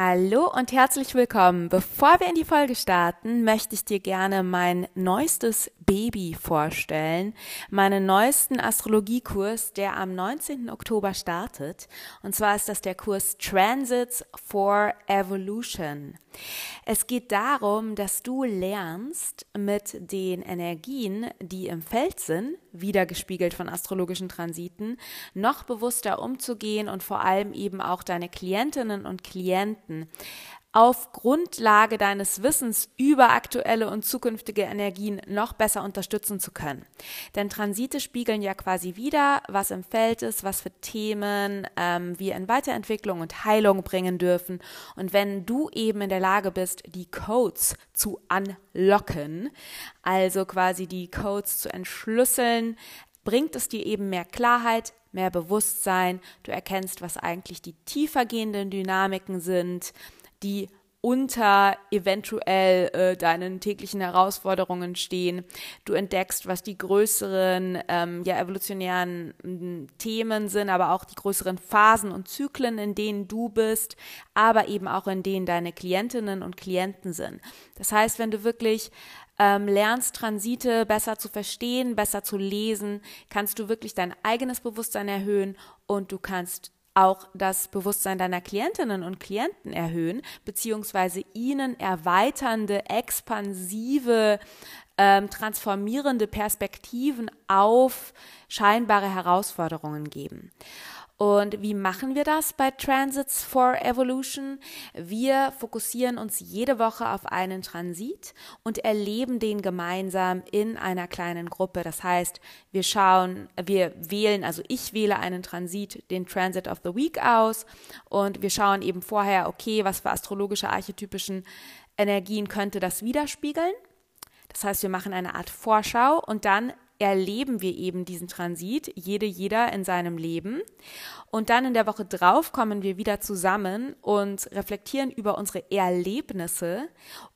Hallo und herzlich willkommen. Bevor wir in die Folge starten, möchte ich dir gerne mein neuestes Baby vorstellen, meinen neuesten Astrologiekurs, der am 19. Oktober startet. Und zwar ist das der Kurs Transits for Evolution. Es geht darum, dass du lernst, mit den Energien, die im Feld sind, wiedergespiegelt von astrologischen Transiten, noch bewusster umzugehen und vor allem eben auch deine Klientinnen und Klienten auf Grundlage deines Wissens über aktuelle und zukünftige Energien noch besser unterstützen zu können. Denn Transite spiegeln ja quasi wieder, was im Feld ist, was für Themen ähm, wir in Weiterentwicklung und Heilung bringen dürfen. Und wenn du eben in der Lage bist, die Codes zu unlocken, also quasi die Codes zu entschlüsseln, bringt es dir eben mehr Klarheit, mehr Bewusstsein, du erkennst, was eigentlich die tiefer gehenden Dynamiken sind, die unter eventuell äh, deinen täglichen Herausforderungen stehen. Du entdeckst, was die größeren ähm, ja, evolutionären Themen sind, aber auch die größeren Phasen und Zyklen, in denen du bist, aber eben auch in denen deine Klientinnen und Klienten sind. Das heißt, wenn du wirklich ähm, lernst, Transite besser zu verstehen, besser zu lesen, kannst du wirklich dein eigenes Bewusstsein erhöhen und du kannst auch das Bewusstsein deiner Klientinnen und Klienten erhöhen, beziehungsweise ihnen erweiternde, expansive, ähm, transformierende Perspektiven auf scheinbare Herausforderungen geben. Und wie machen wir das bei Transits for Evolution? Wir fokussieren uns jede Woche auf einen Transit und erleben den gemeinsam in einer kleinen Gruppe. Das heißt, wir schauen, wir wählen, also ich wähle einen Transit, den Transit of the Week aus und wir schauen eben vorher, okay, was für astrologische archetypischen Energien könnte das widerspiegeln? Das heißt, wir machen eine Art Vorschau und dann erleben wir eben diesen Transit, jede, jeder in seinem Leben. Und dann in der Woche drauf kommen wir wieder zusammen und reflektieren über unsere Erlebnisse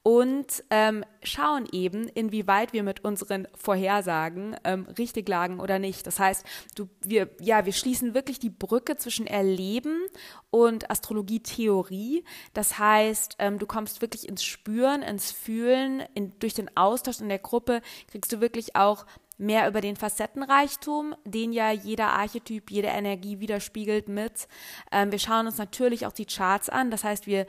und ähm, schauen eben, inwieweit wir mit unseren Vorhersagen ähm, richtig lagen oder nicht. Das heißt, du, wir, ja, wir schließen wirklich die Brücke zwischen Erleben und Astrologie-Theorie. Das heißt, ähm, du kommst wirklich ins Spüren, ins Fühlen, in, durch den Austausch in der Gruppe kriegst du wirklich auch mehr über den Facettenreichtum, den ja jeder Archetyp, jede Energie widerspiegelt mit. Ähm, wir schauen uns natürlich auch die Charts an. Das heißt, wir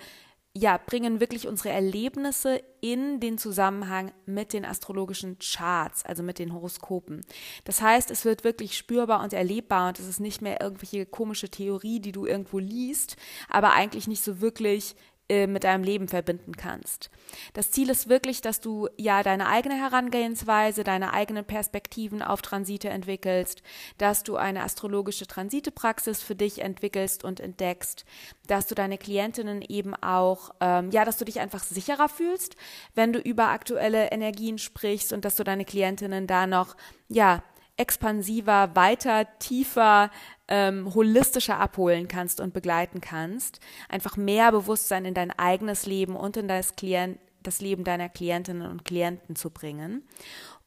ja, bringen wirklich unsere Erlebnisse in den Zusammenhang mit den astrologischen Charts, also mit den Horoskopen. Das heißt, es wird wirklich spürbar und erlebbar und es ist nicht mehr irgendwelche komische Theorie, die du irgendwo liest, aber eigentlich nicht so wirklich äh, mit deinem Leben verbinden kannst. Das Ziel ist wirklich, dass du ja deine eigene Herangehensweise, deine eigenen Perspektiven auf Transite entwickelst, dass du eine astrologische Transitepraxis für dich entwickelst und entdeckst, dass du deine Klientinnen eben auch, ähm, ja, dass du dich einfach sicherer fühlst, wenn du über aktuelle Energien sprichst und dass du deine Klientinnen da noch, ja, expansiver, weiter, tiefer, ähm, holistischer abholen kannst und begleiten kannst. Einfach mehr Bewusstsein in dein eigenes Leben und in das, Klient, das Leben deiner Klientinnen und Klienten zu bringen.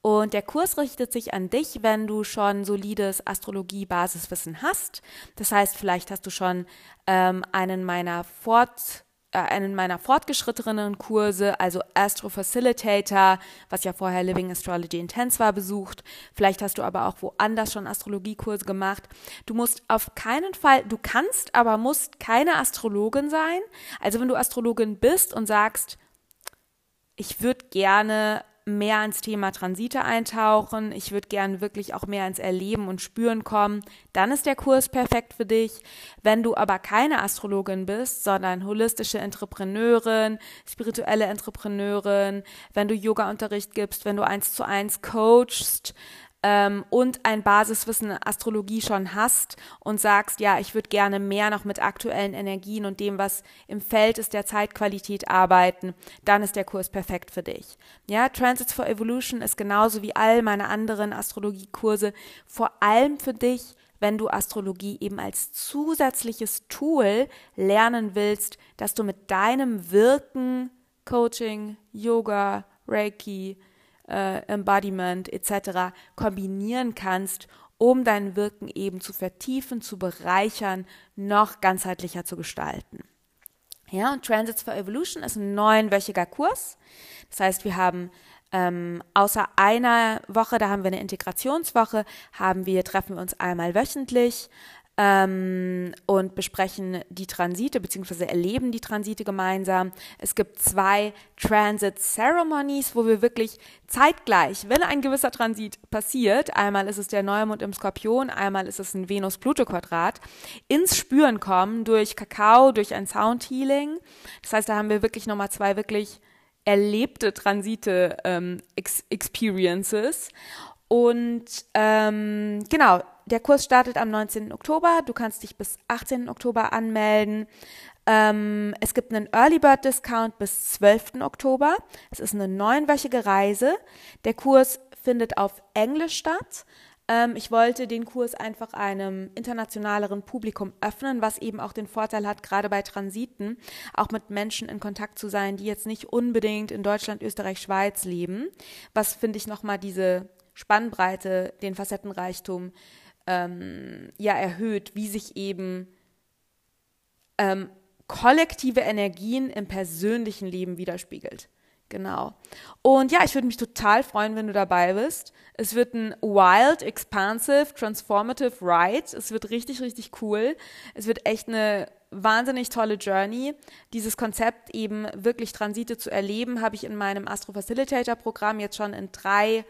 Und der Kurs richtet sich an dich, wenn du schon solides Astrologie-Basiswissen hast. Das heißt, vielleicht hast du schon ähm, einen meiner Fort einen meiner fortgeschrittenen Kurse, also Astro Facilitator, was ja vorher Living Astrology Intense war, besucht. Vielleicht hast du aber auch woanders schon Astrologiekurse gemacht. Du musst auf keinen Fall, du kannst, aber musst keine Astrologin sein. Also wenn du Astrologin bist und sagst, ich würde gerne mehr ins Thema Transite eintauchen, ich würde gern wirklich auch mehr ins Erleben und Spüren kommen, dann ist der Kurs perfekt für dich. Wenn du aber keine Astrologin bist, sondern holistische Entrepreneurin, spirituelle Entrepreneurin, wenn du Yoga-Unterricht gibst, wenn du eins zu eins coachst, ähm, und ein Basiswissen in Astrologie schon hast und sagst, ja, ich würde gerne mehr noch mit aktuellen Energien und dem, was im Feld ist, der Zeitqualität arbeiten, dann ist der Kurs perfekt für dich. Ja, Transits for Evolution ist genauso wie all meine anderen Astrologiekurse vor allem für dich, wenn du Astrologie eben als zusätzliches Tool lernen willst, dass du mit deinem Wirken, Coaching, Yoga, Reiki, äh, Embodiment etc. kombinieren kannst, um dein Wirken eben zu vertiefen, zu bereichern, noch ganzheitlicher zu gestalten. Ja, und Transits for Evolution ist ein neunwöchiger Kurs. Das heißt, wir haben ähm, außer einer Woche, da haben wir eine Integrationswoche, haben wir, treffen wir uns einmal wöchentlich ähm, und besprechen die Transite bzw. erleben die Transite gemeinsam. Es gibt zwei Transit Ceremonies, wo wir wirklich zeitgleich, wenn ein gewisser Transit passiert, einmal ist es der Neumond im Skorpion, einmal ist es ein Venus-Pluto-Quadrat, ins Spüren kommen durch Kakao, durch ein Sound-Healing. Das heißt, da haben wir wirklich nochmal zwei wirklich erlebte Transite ähm, Ex Experiences. Und ähm, genau, der Kurs startet am 19. Oktober. Du kannst dich bis 18. Oktober anmelden. Ähm, es gibt einen Early Bird Discount bis 12. Oktober. Es ist eine neunwöchige Reise. Der Kurs findet auf Englisch statt. Ähm, ich wollte den Kurs einfach einem internationaleren Publikum öffnen, was eben auch den Vorteil hat, gerade bei Transiten, auch mit Menschen in Kontakt zu sein, die jetzt nicht unbedingt in Deutschland, Österreich, Schweiz leben. Was finde ich nochmal diese Spannbreite, den Facettenreichtum ähm, ja erhöht, wie sich eben ähm, kollektive Energien im persönlichen Leben widerspiegelt. Genau. Und ja, ich würde mich total freuen, wenn du dabei bist. Es wird ein wild, expansive, transformative Ride. Es wird richtig, richtig cool. Es wird echt eine wahnsinnig tolle Journey. Dieses Konzept eben wirklich Transite zu erleben, habe ich in meinem Astro Facilitator Programm jetzt schon in drei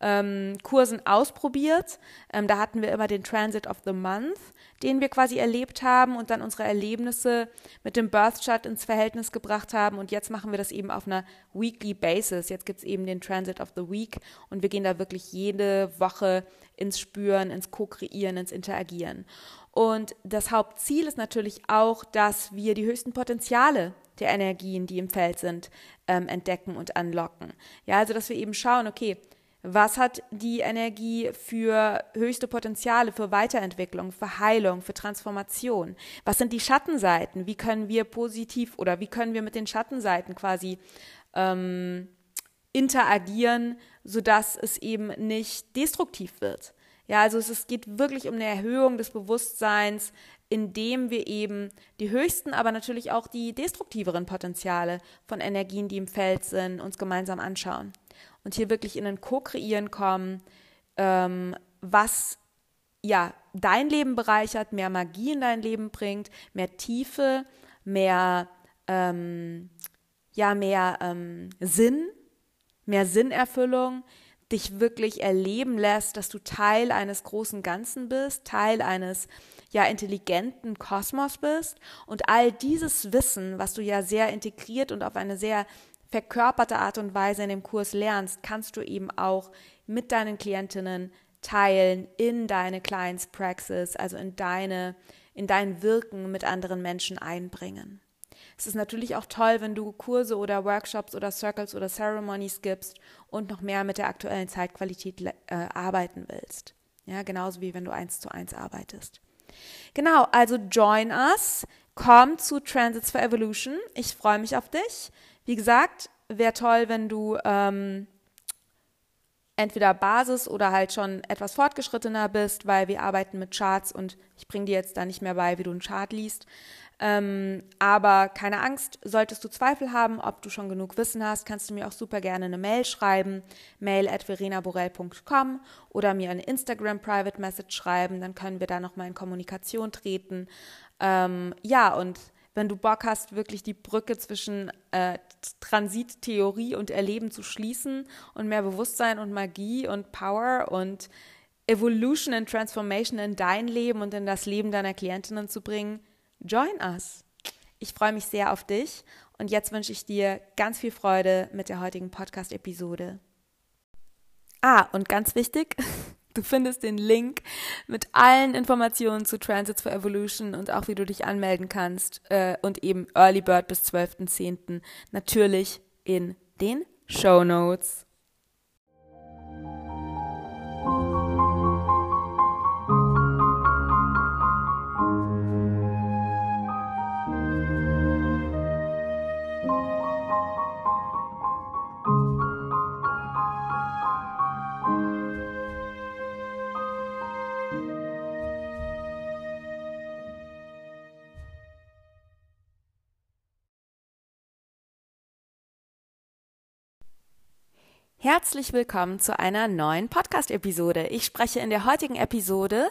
ähm, Kursen ausprobiert. Ähm, da hatten wir immer den Transit of the Month, den wir quasi erlebt haben und dann unsere Erlebnisse mit dem Birth Chart ins Verhältnis gebracht haben. Und jetzt machen wir das eben auf einer Weekly Basis. Jetzt gibt es eben den Transit of the Week und wir gehen da wirklich jede Woche ins Spüren, ins Co-Kreieren, ins Interagieren. Und das Hauptziel ist natürlich auch, dass wir die höchsten Potenziale der Energien, die im Feld sind, ähm, entdecken und anlocken. Ja, also dass wir eben schauen, okay, was hat die Energie für höchste Potenziale, für Weiterentwicklung, für Heilung, für Transformation? Was sind die Schattenseiten? Wie können wir positiv oder wie können wir mit den Schattenseiten quasi ähm, interagieren, sodass es eben nicht destruktiv wird? Ja, also es, es geht wirklich um eine Erhöhung des Bewusstseins, indem wir eben die höchsten, aber natürlich auch die destruktiveren Potenziale von Energien, die im Feld sind, uns gemeinsam anschauen und hier wirklich in ein Co-Kreieren kommen, ähm, was ja dein Leben bereichert, mehr Magie in dein Leben bringt, mehr Tiefe, mehr ähm, ja mehr ähm, Sinn, mehr Sinnerfüllung, dich wirklich erleben lässt, dass du Teil eines großen Ganzen bist, Teil eines ja intelligenten Kosmos bist. Und all dieses Wissen, was du ja sehr integriert und auf eine sehr verkörperte Art und Weise in dem Kurs lernst, kannst du eben auch mit deinen Klientinnen teilen in deine Clients Praxis, also in deine in dein Wirken mit anderen Menschen einbringen. Es ist natürlich auch toll, wenn du Kurse oder Workshops oder Circles oder Ceremonies gibst und noch mehr mit der aktuellen Zeitqualität äh, arbeiten willst. Ja, genauso wie wenn du eins zu eins arbeitest. Genau, also join us, komm zu Transits for Evolution. Ich freue mich auf dich. Wie gesagt, wäre toll, wenn du ähm, entweder Basis oder halt schon etwas fortgeschrittener bist, weil wir arbeiten mit Charts und ich bringe dir jetzt da nicht mehr bei, wie du einen Chart liest. Ähm, aber keine Angst, solltest du Zweifel haben, ob du schon genug Wissen hast, kannst du mir auch super gerne eine Mail schreiben, mail at verenaborell.com oder mir eine Instagram Private Message schreiben, dann können wir da nochmal in Kommunikation treten. Ähm, ja, und wenn du Bock hast, wirklich die Brücke zwischen äh, Transittheorie und Erleben zu schließen und mehr Bewusstsein und Magie und Power und Evolution and Transformation in dein Leben und in das Leben deiner Klientinnen zu bringen, join us. Ich freue mich sehr auf dich und jetzt wünsche ich dir ganz viel Freude mit der heutigen Podcast-Episode. Ah, und ganz wichtig, du findest den Link mit allen Informationen zu Transits for Evolution und auch wie du dich anmelden kannst äh, und eben Early Bird bis 12.10. natürlich in den Show Notes. Herzlich willkommen zu einer neuen Podcast-Episode. Ich spreche in der heutigen Episode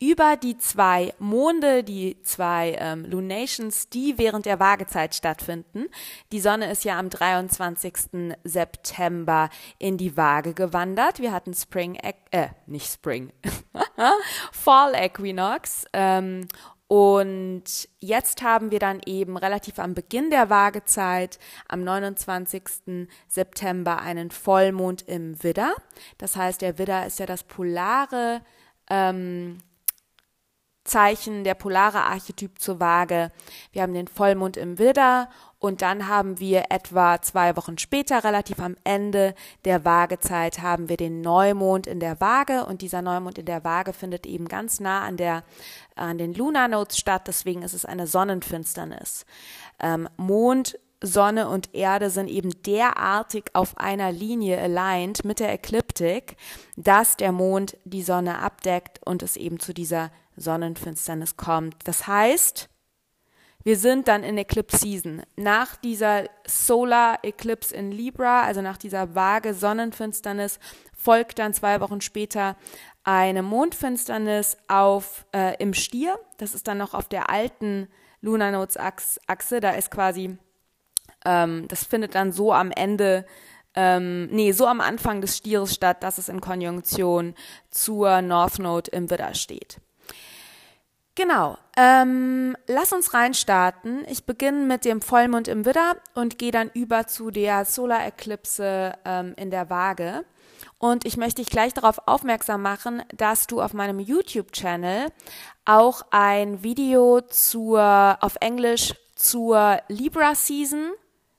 über die zwei Monde, die zwei ähm, Lunations, die während der Waagezeit stattfinden. Die Sonne ist ja am 23. September in die Waage gewandert. Wir hatten Spring, äh, nicht Spring, Fall Equinox ähm, und jetzt haben wir dann eben relativ am Beginn der Waagezeit, am 29. September, einen Vollmond im Widder. Das heißt, der Widder ist ja das polare ähm, Zeichen, der polare Archetyp zur Waage. Wir haben den Vollmond im Widder und dann haben wir etwa zwei Wochen später, relativ am Ende der Waagezeit, haben wir den Neumond in der Waage. Und dieser Neumond in der Waage findet eben ganz nah an, der, an den Lunar Nodes statt. Deswegen ist es eine Sonnenfinsternis. Ähm, Mond Sonne und Erde sind eben derartig auf einer Linie aligned mit der Ekliptik, dass der Mond die Sonne abdeckt und es eben zu dieser Sonnenfinsternis kommt. Das heißt, wir sind dann in Eclipse Season. Nach dieser Solar Eclipse in Libra, also nach dieser vage Sonnenfinsternis, folgt dann zwei Wochen später eine Mondfinsternis auf äh, im Stier. Das ist dann noch auf der alten Lunar Nodes Achse. Da ist quasi, ähm, das findet dann so am Ende ähm, nee, so am Anfang des Stieres statt, dass es in Konjunktion zur North Node im Widder steht. Genau. Ähm, lass uns reinstarten. Ich beginne mit dem Vollmond im Widder und gehe dann über zu der Solar Eclipse ähm, in der Waage. Und ich möchte dich gleich darauf aufmerksam machen, dass du auf meinem YouTube-Channel auch ein Video zur, auf Englisch zur Libra Season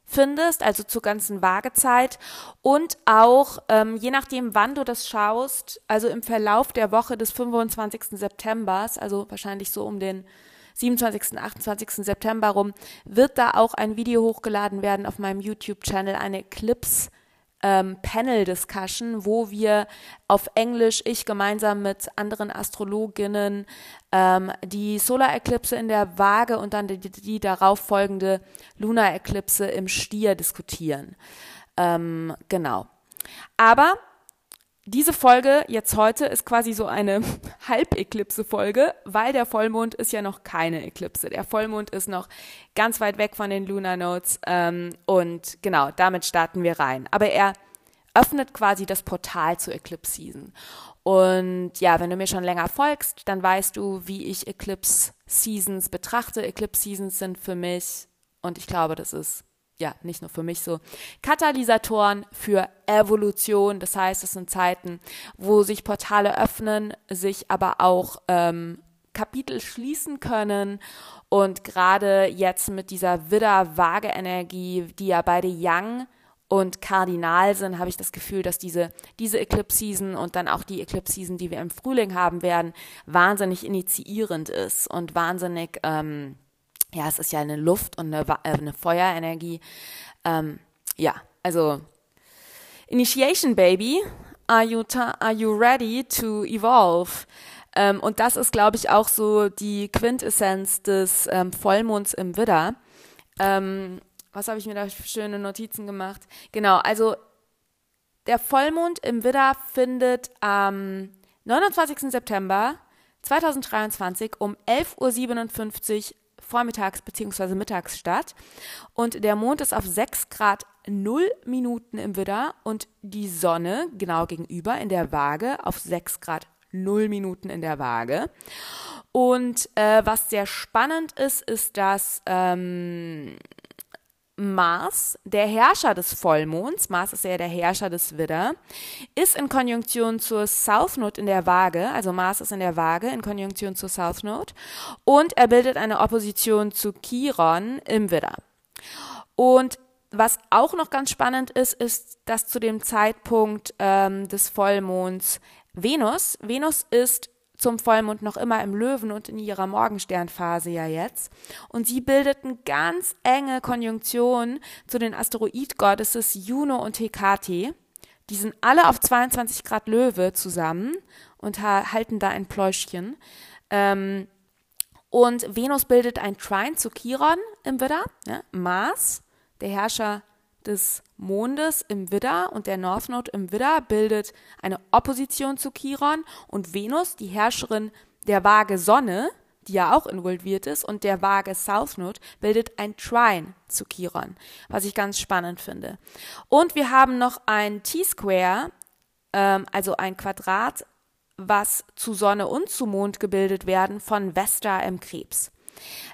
findest, also zur ganzen Waagezeit und auch ähm, je nachdem, wann du das schaust, also im Verlauf der Woche des 25. Septembers, also wahrscheinlich so um den 27., 28. September rum, wird da auch ein Video hochgeladen werden auf meinem YouTube-Channel, eine Clips ähm, Panel-Discussion, wo wir auf Englisch, ich gemeinsam mit anderen Astrologinnen, ähm, die Solar-Eklipse in der Waage und dann die, die darauf folgende Lunar-Eklipse im Stier diskutieren. Ähm, genau. Aber diese Folge jetzt heute ist quasi so eine Halbeklipse-Folge, weil der Vollmond ist ja noch keine Eklipse. Der Vollmond ist noch ganz weit weg von den Lunar Nodes ähm, und genau, damit starten wir rein. Aber er öffnet quasi das Portal zur Eclipse Season. Und ja, wenn du mir schon länger folgst, dann weißt du, wie ich Eclipse Seasons betrachte. Eclipse Seasons sind für mich, und ich glaube, das ist ja, nicht nur für mich so, Katalysatoren für Evolution. Das heißt, es sind Zeiten, wo sich Portale öffnen, sich aber auch ähm, Kapitel schließen können. Und gerade jetzt mit dieser Widder-Waage-Energie, die ja beide Yang und Kardinal sind, habe ich das Gefühl, dass diese, diese Eclipse-Season und dann auch die Eclipse-Season, die wir im Frühling haben werden, wahnsinnig initiierend ist und wahnsinnig ähm, ja, es ist ja eine Luft- und eine, äh, eine Feuerenergie. Ähm, ja, also Initiation Baby, are you, are you ready to evolve? Ähm, und das ist, glaube ich, auch so die Quintessenz des ähm, Vollmonds im Widder. Ähm, was habe ich mir da für schöne Notizen gemacht? Genau, also der Vollmond im Widder findet am 29. September 2023 um 11.57 Uhr vormittags bzw. mittags statt. Und der Mond ist auf 6 Grad 0 Minuten im Widder und die Sonne genau gegenüber in der Waage auf 6 Grad 0 Minuten in der Waage. Und äh, was sehr spannend ist, ist, dass ähm, Mars, der Herrscher des Vollmonds, Mars ist ja der Herrscher des Widder, ist in Konjunktion zur South Node in der Waage, also Mars ist in der Waage in Konjunktion zur South Node und er bildet eine Opposition zu Chiron im Widder. Und was auch noch ganz spannend ist, ist, dass zu dem Zeitpunkt ähm, des Vollmonds Venus, Venus ist zum Vollmond noch immer im Löwen und in ihrer Morgensternphase ja jetzt. Und sie bildeten ganz enge Konjunktion zu den Asteroid-Goddesses Juno und Hekate. Die sind alle auf 22 Grad Löwe zusammen und halten da ein Pläuschchen. Ähm, und Venus bildet ein Trine zu Chiron im Widder. Ja, Mars, der Herrscher des Mondes im Widder und der North Node im Widder bildet eine Opposition zu Chiron und Venus, die Herrscherin der Waage Sonne, die ja auch involviert ist, und der Waage South Node bildet ein Trine zu Chiron, was ich ganz spannend finde. Und wir haben noch ein T-Square, ähm, also ein Quadrat, was zu Sonne und zu Mond gebildet werden von Vesta im Krebs.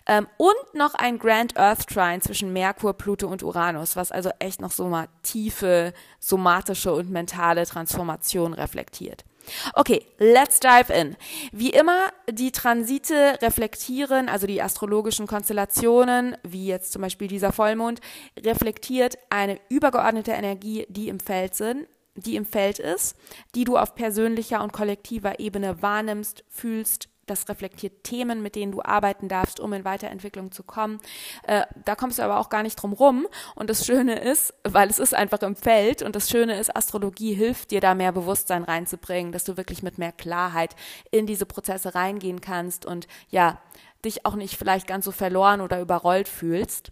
Ähm, und noch ein Grand Earth Trine zwischen Merkur, Pluto und Uranus, was also echt noch so mal tiefe somatische und mentale Transformation reflektiert. Okay, let's dive in. Wie immer, die Transite reflektieren, also die astrologischen Konstellationen, wie jetzt zum Beispiel dieser Vollmond, reflektiert eine übergeordnete Energie, die im Feld sind, die im Feld ist, die du auf persönlicher und kollektiver Ebene wahrnimmst, fühlst, das reflektiert Themen, mit denen du arbeiten darfst, um in Weiterentwicklung zu kommen. Äh, da kommst du aber auch gar nicht drum rum. Und das Schöne ist, weil es ist einfach im Feld und das Schöne ist, Astrologie hilft dir da mehr Bewusstsein reinzubringen, dass du wirklich mit mehr Klarheit in diese Prozesse reingehen kannst und ja, dich auch nicht vielleicht ganz so verloren oder überrollt fühlst.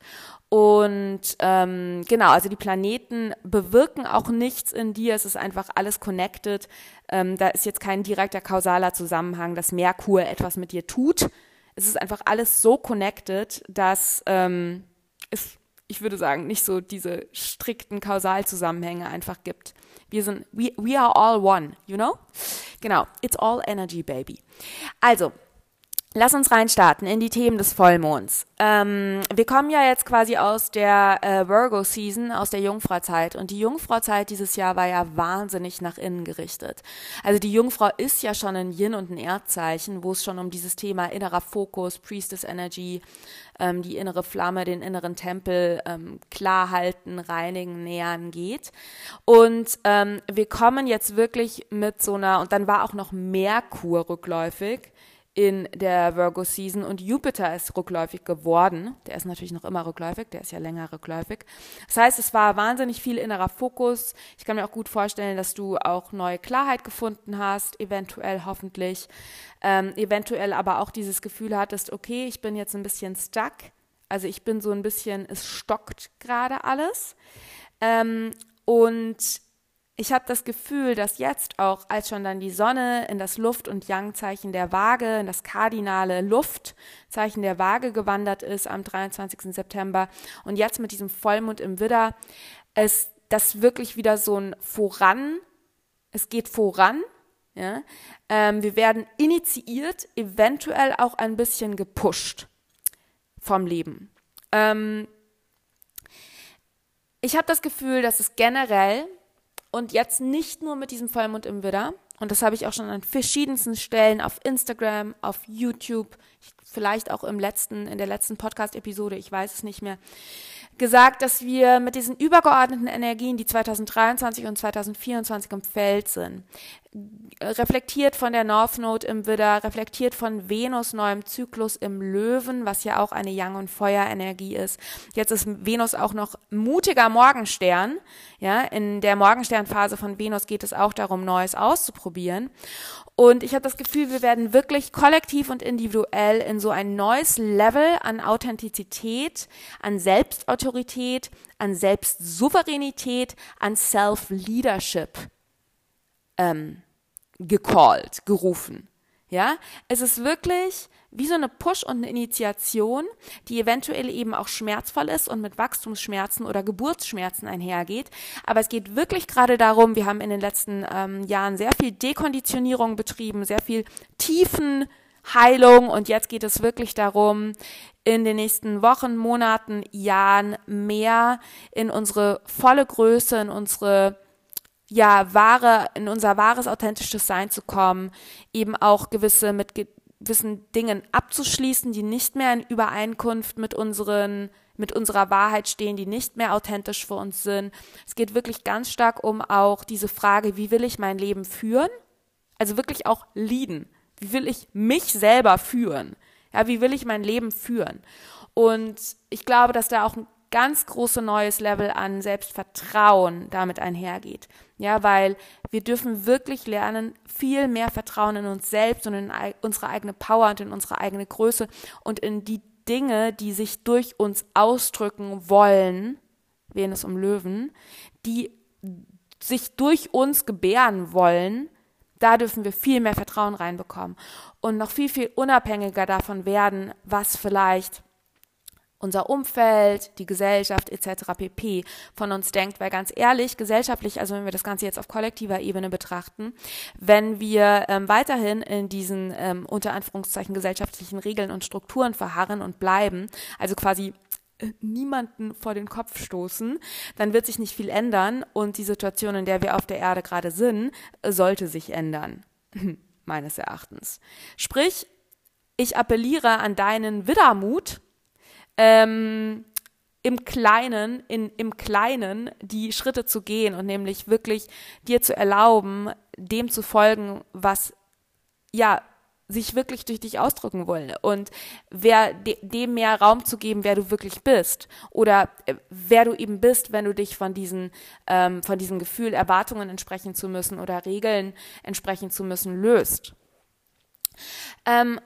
Und ähm, genau, also die Planeten bewirken auch nichts in dir, es ist einfach alles connected. Ähm, da ist jetzt kein direkter kausaler Zusammenhang, dass Merkur etwas mit dir tut. Es ist einfach alles so connected, dass ähm, es, ich würde sagen, nicht so diese strikten Kausalzusammenhänge einfach gibt. Wir sind, we, we are all one, you know? Genau, it's all energy, baby. Also, Lass uns reinstarten in die Themen des Vollmonds. Ähm, wir kommen ja jetzt quasi aus der äh, Virgo-Season, aus der Jungfrauzeit. Und die Jungfrauzeit dieses Jahr war ja wahnsinnig nach innen gerichtet. Also die Jungfrau ist ja schon ein Yin- und ein Erdzeichen, wo es schon um dieses Thema innerer Fokus, Priestess Energy, ähm, die innere Flamme, den inneren Tempel ähm, klar halten, reinigen, nähern geht. Und ähm, wir kommen jetzt wirklich mit so einer, und dann war auch noch Merkur rückläufig in der Virgo Season und Jupiter ist rückläufig geworden. Der ist natürlich noch immer rückläufig, der ist ja länger rückläufig. Das heißt, es war wahnsinnig viel innerer Fokus. Ich kann mir auch gut vorstellen, dass du auch neue Klarheit gefunden hast, eventuell hoffentlich, ähm, eventuell aber auch dieses Gefühl hattest, okay, ich bin jetzt ein bisschen stuck. Also ich bin so ein bisschen, es stockt gerade alles. Ähm, und ich habe das Gefühl, dass jetzt auch, als schon dann die Sonne in das Luft- und Yang-Zeichen der Waage, in das kardinale Luftzeichen der Waage gewandert ist am 23. September und jetzt mit diesem Vollmond im Widder, es das wirklich wieder so ein Voran, es geht voran, ja, ähm, wir werden initiiert, eventuell auch ein bisschen gepusht vom Leben. Ähm, ich habe das Gefühl, dass es generell und jetzt nicht nur mit diesem Vollmond im Widder, und das habe ich auch schon an verschiedensten Stellen auf Instagram, auf YouTube, vielleicht auch im letzten, in der letzten Podcast-Episode, ich weiß es nicht mehr, gesagt, dass wir mit diesen übergeordneten Energien, die 2023 und 2024 im Feld sind, reflektiert von der North Node im Widder, reflektiert von Venus neuem Zyklus im Löwen, was ja auch eine Yang- und Feuerenergie ist. Jetzt ist Venus auch noch mutiger Morgenstern. Ja, in der Morgensternphase von Venus geht es auch darum, Neues auszuprobieren. Und ich habe das Gefühl, wir werden wirklich kollektiv und individuell in so ein neues Level an Authentizität, an Selbstautorität, an Selbstsouveränität, an Self-Leadership ähm, gecallt, gerufen. Ja, es ist wirklich wie so eine Push und eine Initiation, die eventuell eben auch schmerzvoll ist und mit Wachstumsschmerzen oder Geburtsschmerzen einhergeht. Aber es geht wirklich gerade darum, wir haben in den letzten ähm, Jahren sehr viel Dekonditionierung betrieben, sehr viel Tiefenheilung und jetzt geht es wirklich darum, in den nächsten Wochen, Monaten, Jahren mehr in unsere volle Größe, in unsere ja, wahre, in unser wahres, authentisches Sein zu kommen, eben auch gewisse mit gewissen Dingen abzuschließen, die nicht mehr in Übereinkunft mit unseren mit unserer Wahrheit stehen, die nicht mehr authentisch für uns sind. Es geht wirklich ganz stark um auch diese Frage, wie will ich mein Leben führen? Also wirklich auch leaden. Wie will ich mich selber führen? Ja, wie will ich mein Leben führen? Und ich glaube, dass da auch ein ganz große neues Level an Selbstvertrauen damit einhergeht. Ja, weil wir dürfen wirklich lernen, viel mehr Vertrauen in uns selbst und in unsere eigene Power und in unsere eigene Größe und in die Dinge, die sich durch uns ausdrücken wollen, Venus um Löwen, die sich durch uns gebären wollen, da dürfen wir viel mehr Vertrauen reinbekommen und noch viel, viel unabhängiger davon werden, was vielleicht unser Umfeld, die Gesellschaft etc. pp. von uns denkt, weil ganz ehrlich, gesellschaftlich, also wenn wir das Ganze jetzt auf kollektiver Ebene betrachten, wenn wir ähm, weiterhin in diesen ähm, unter Anführungszeichen gesellschaftlichen Regeln und Strukturen verharren und bleiben, also quasi äh, niemanden vor den Kopf stoßen, dann wird sich nicht viel ändern und die Situation, in der wir auf der Erde gerade sind, sollte sich ändern. Meines Erachtens. Sprich, ich appelliere an deinen Widdermut, ähm, im Kleinen, in, im Kleinen die Schritte zu gehen und nämlich wirklich dir zu erlauben, dem zu folgen, was ja sich wirklich durch dich ausdrücken wollen und wer de, dem mehr Raum zu geben, wer du wirklich bist oder äh, wer du eben bist, wenn du dich von diesen ähm, von diesem Gefühl Erwartungen entsprechen zu müssen oder Regeln entsprechen zu müssen löst. Ähm,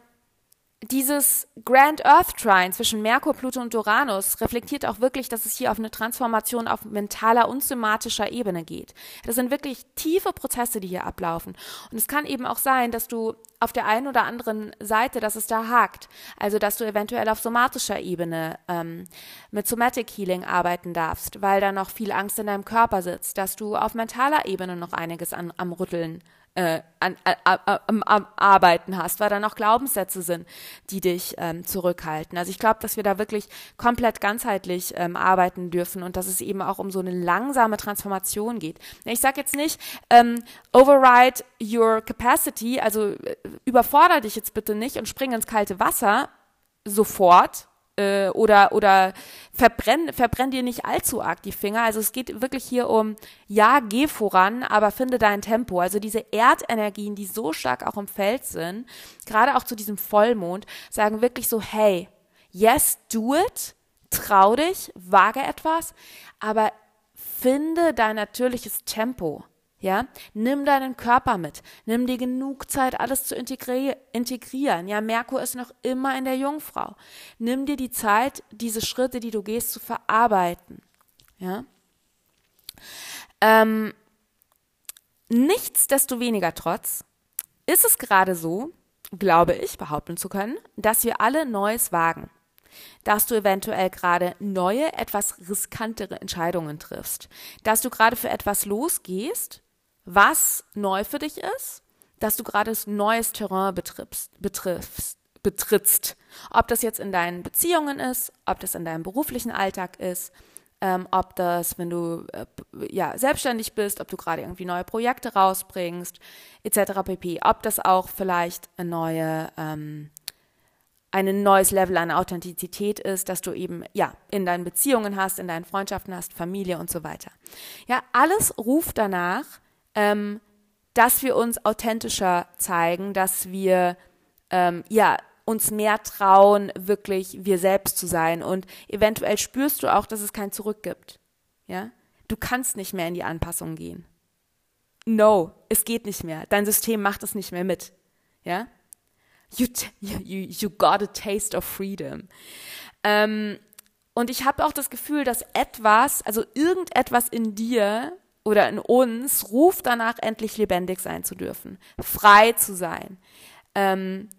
dieses Grand Earth Trine zwischen Merkur, Pluto und Uranus reflektiert auch wirklich, dass es hier auf eine Transformation auf mentaler und somatischer Ebene geht. Das sind wirklich tiefe Prozesse, die hier ablaufen. Und es kann eben auch sein, dass du auf der einen oder anderen Seite, dass es da hakt. Also, dass du eventuell auf somatischer Ebene ähm, mit Somatic Healing arbeiten darfst, weil da noch viel Angst in deinem Körper sitzt, dass du auf mentaler Ebene noch einiges an, am Rütteln äh, an, am, am Arbeiten hast, weil da noch Glaubenssätze sind, die dich ähm, zurückhalten. Also ich glaube, dass wir da wirklich komplett ganzheitlich ähm, arbeiten dürfen und dass es eben auch um so eine langsame Transformation geht. Ich sage jetzt nicht, ähm, override your capacity, also äh, überfordere dich jetzt bitte nicht und spring ins kalte Wasser sofort, äh, oder, oder verbrenn, verbrenn dir nicht allzu arg die Finger. Also es geht wirklich hier um, ja, geh voran, aber finde dein Tempo. Also diese Erdenergien, die so stark auch im Feld sind, gerade auch zu diesem Vollmond, sagen wirklich so, hey, yes, do it, trau dich, wage etwas, aber finde dein natürliches Tempo. Ja, nimm deinen Körper mit. Nimm dir genug Zeit, alles zu integri integrieren. Ja, Merkur ist noch immer in der Jungfrau. Nimm dir die Zeit, diese Schritte, die du gehst, zu verarbeiten. Ja. Ähm, Nichtsdestoweniger trotz ist es gerade so, glaube ich, behaupten zu können, dass wir alle Neues wagen. Dass du eventuell gerade neue, etwas riskantere Entscheidungen triffst. Dass du gerade für etwas losgehst, was neu für dich ist. Dass du gerade neues Terrain betriffst, betriffst, betrittst. Ob das jetzt in deinen Beziehungen ist, ob das in deinem beruflichen Alltag ist, ähm, ob das, wenn du äh, ja selbstständig bist, ob du gerade irgendwie neue Projekte rausbringst, etc. pp. Ob das auch vielleicht eine neue ähm, ein neues Level an Authentizität ist, dass du eben ja in deinen Beziehungen hast, in deinen Freundschaften hast, Familie und so weiter. Ja, alles ruft danach, ähm, dass wir uns authentischer zeigen, dass wir ähm, ja uns mehr trauen, wirklich wir selbst zu sein. Und eventuell spürst du auch, dass es kein Zurück gibt. Ja? Du kannst nicht mehr in die Anpassung gehen. No, es geht nicht mehr. Dein System macht es nicht mehr mit. Ja? You, you, you got a taste of freedom. Ähm, und ich habe auch das Gefühl, dass etwas, also irgendetwas in dir oder in uns ruft danach, endlich lebendig sein zu dürfen, frei zu sein. Ähm,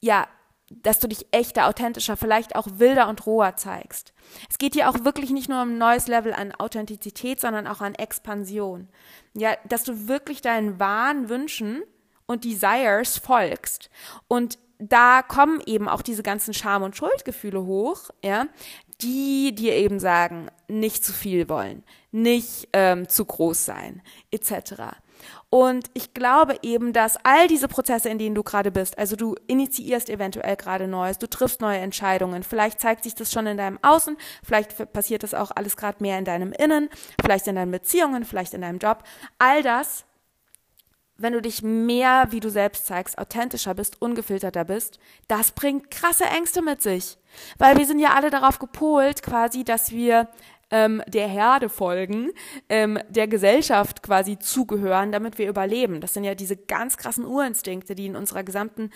ja, dass du dich echter, authentischer, vielleicht auch wilder und roher zeigst. Es geht hier auch wirklich nicht nur um ein neues Level an Authentizität, sondern auch an Expansion. Ja, dass du wirklich deinen wahren Wünschen und Desires folgst. Und da kommen eben auch diese ganzen Scham- und Schuldgefühle hoch, ja, die dir eben sagen, nicht zu viel wollen, nicht ähm, zu groß sein, etc. Und ich glaube eben, dass all diese Prozesse, in denen du gerade bist, also du initiierst eventuell gerade Neues, du triffst neue Entscheidungen, vielleicht zeigt sich das schon in deinem Außen, vielleicht passiert das auch alles gerade mehr in deinem Innen, vielleicht in deinen Beziehungen, vielleicht in deinem Job. All das, wenn du dich mehr wie du selbst zeigst, authentischer bist, ungefilterter bist, das bringt krasse Ängste mit sich. Weil wir sind ja alle darauf gepolt, quasi, dass wir ähm, der Herde folgen, ähm, der Gesellschaft quasi zugehören, damit wir überleben. Das sind ja diese ganz krassen Urinstinkte, die in unserer gesamten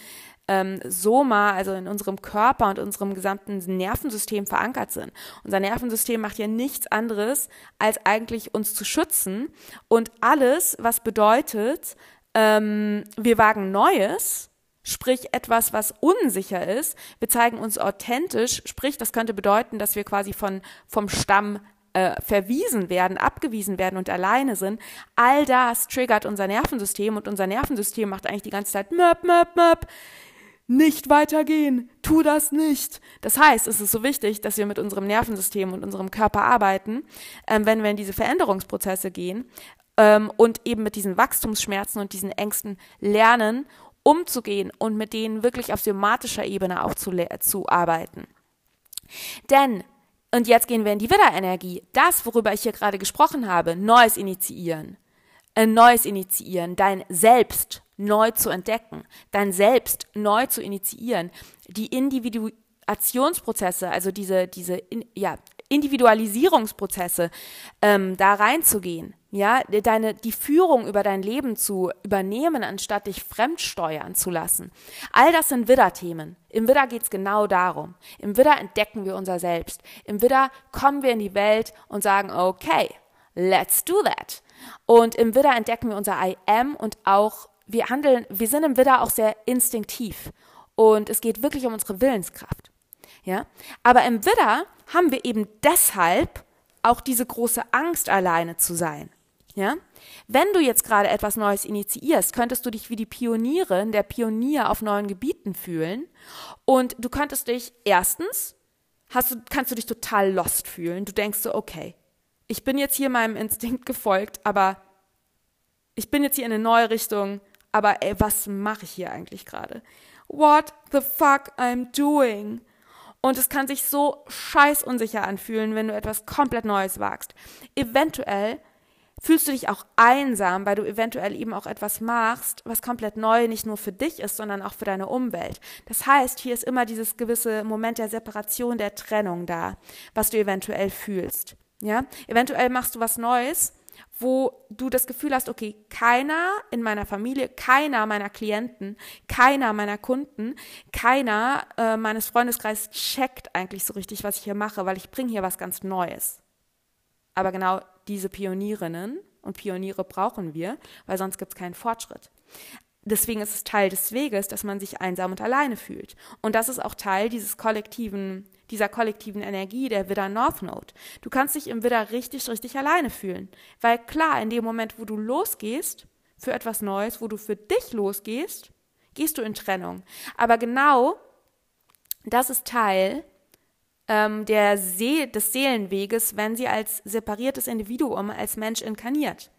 ähm, Soma, also in unserem Körper und unserem gesamten Nervensystem verankert sind. Unser Nervensystem macht ja nichts anderes, als eigentlich uns zu schützen. Und alles, was bedeutet, ähm, wir wagen Neues, sprich etwas, was unsicher ist. Wir zeigen uns authentisch, sprich, das könnte bedeuten, dass wir quasi von, vom Stamm äh, verwiesen werden, abgewiesen werden und alleine sind. All das triggert unser Nervensystem und unser Nervensystem macht eigentlich die ganze Zeit möp, möp, möp. Nicht weitergehen, tu das nicht. Das heißt, es ist so wichtig, dass wir mit unserem Nervensystem und unserem Körper arbeiten, ähm, wenn wir in diese Veränderungsprozesse gehen ähm, und eben mit diesen Wachstumsschmerzen und diesen Ängsten lernen umzugehen und mit denen wirklich auf somatischer Ebene auch zu, zu arbeiten. Denn, und jetzt gehen wir in die Widderenergie, das, worüber ich hier gerade gesprochen habe, Neues initiieren, ein Neues initiieren, dein Selbst neu zu entdecken, dein Selbst neu zu initiieren, die Individuationsprozesse, also diese, diese, in, ja, Individualisierungsprozesse ähm, da reinzugehen, ja, deine, die Führung über dein Leben zu übernehmen, anstatt dich fremdsteuern zu lassen. All das sind Widder-Themen. Im Widder geht's genau darum. Im Widder entdecken wir unser Selbst. Im Widder kommen wir in die Welt und sagen, okay, let's do that. Und im Widder entdecken wir unser I am und auch, wir handeln, wir sind im Widder auch sehr instinktiv. Und es geht wirklich um unsere Willenskraft. Ja? Aber im Widder haben wir eben deshalb auch diese große Angst, alleine zu sein. Ja? Wenn du jetzt gerade etwas Neues initiierst, könntest du dich wie die Pionierin, der Pionier auf neuen Gebieten fühlen und du könntest dich erstens, hast du, kannst du dich total lost fühlen. Du denkst so, okay, ich bin jetzt hier meinem Instinkt gefolgt, aber ich bin jetzt hier in eine neue Richtung, aber ey, was mache ich hier eigentlich gerade? What the fuck I'm doing? Und es kann sich so scheiß unsicher anfühlen, wenn du etwas komplett Neues wagst. Eventuell fühlst du dich auch einsam, weil du eventuell eben auch etwas machst, was komplett neu nicht nur für dich ist, sondern auch für deine Umwelt. Das heißt, hier ist immer dieses gewisse Moment der Separation, der Trennung da, was du eventuell fühlst. Ja, eventuell machst du was Neues, wo du das Gefühl hast, okay, keiner in meiner Familie, keiner meiner Klienten, keiner meiner Kunden, keiner äh, meines Freundeskreises checkt eigentlich so richtig, was ich hier mache, weil ich bringe hier was ganz Neues. Aber genau diese Pionierinnen Und Pioniere brauchen wir, weil sonst gibt es keinen Fortschritt. Deswegen ist es Teil des Weges, dass man sich einsam und alleine fühlt. Und das ist auch Teil dieses kollektiven, dieser kollektiven Energie der Widder North Node. Du kannst dich im Widder richtig, richtig alleine fühlen. Weil klar, in dem Moment, wo du losgehst für etwas Neues, wo du für dich losgehst, gehst du in Trennung. Aber genau das ist Teil ähm, der See des Seelenweges, wenn sie als separiertes Individuum, als Mensch inkarniert.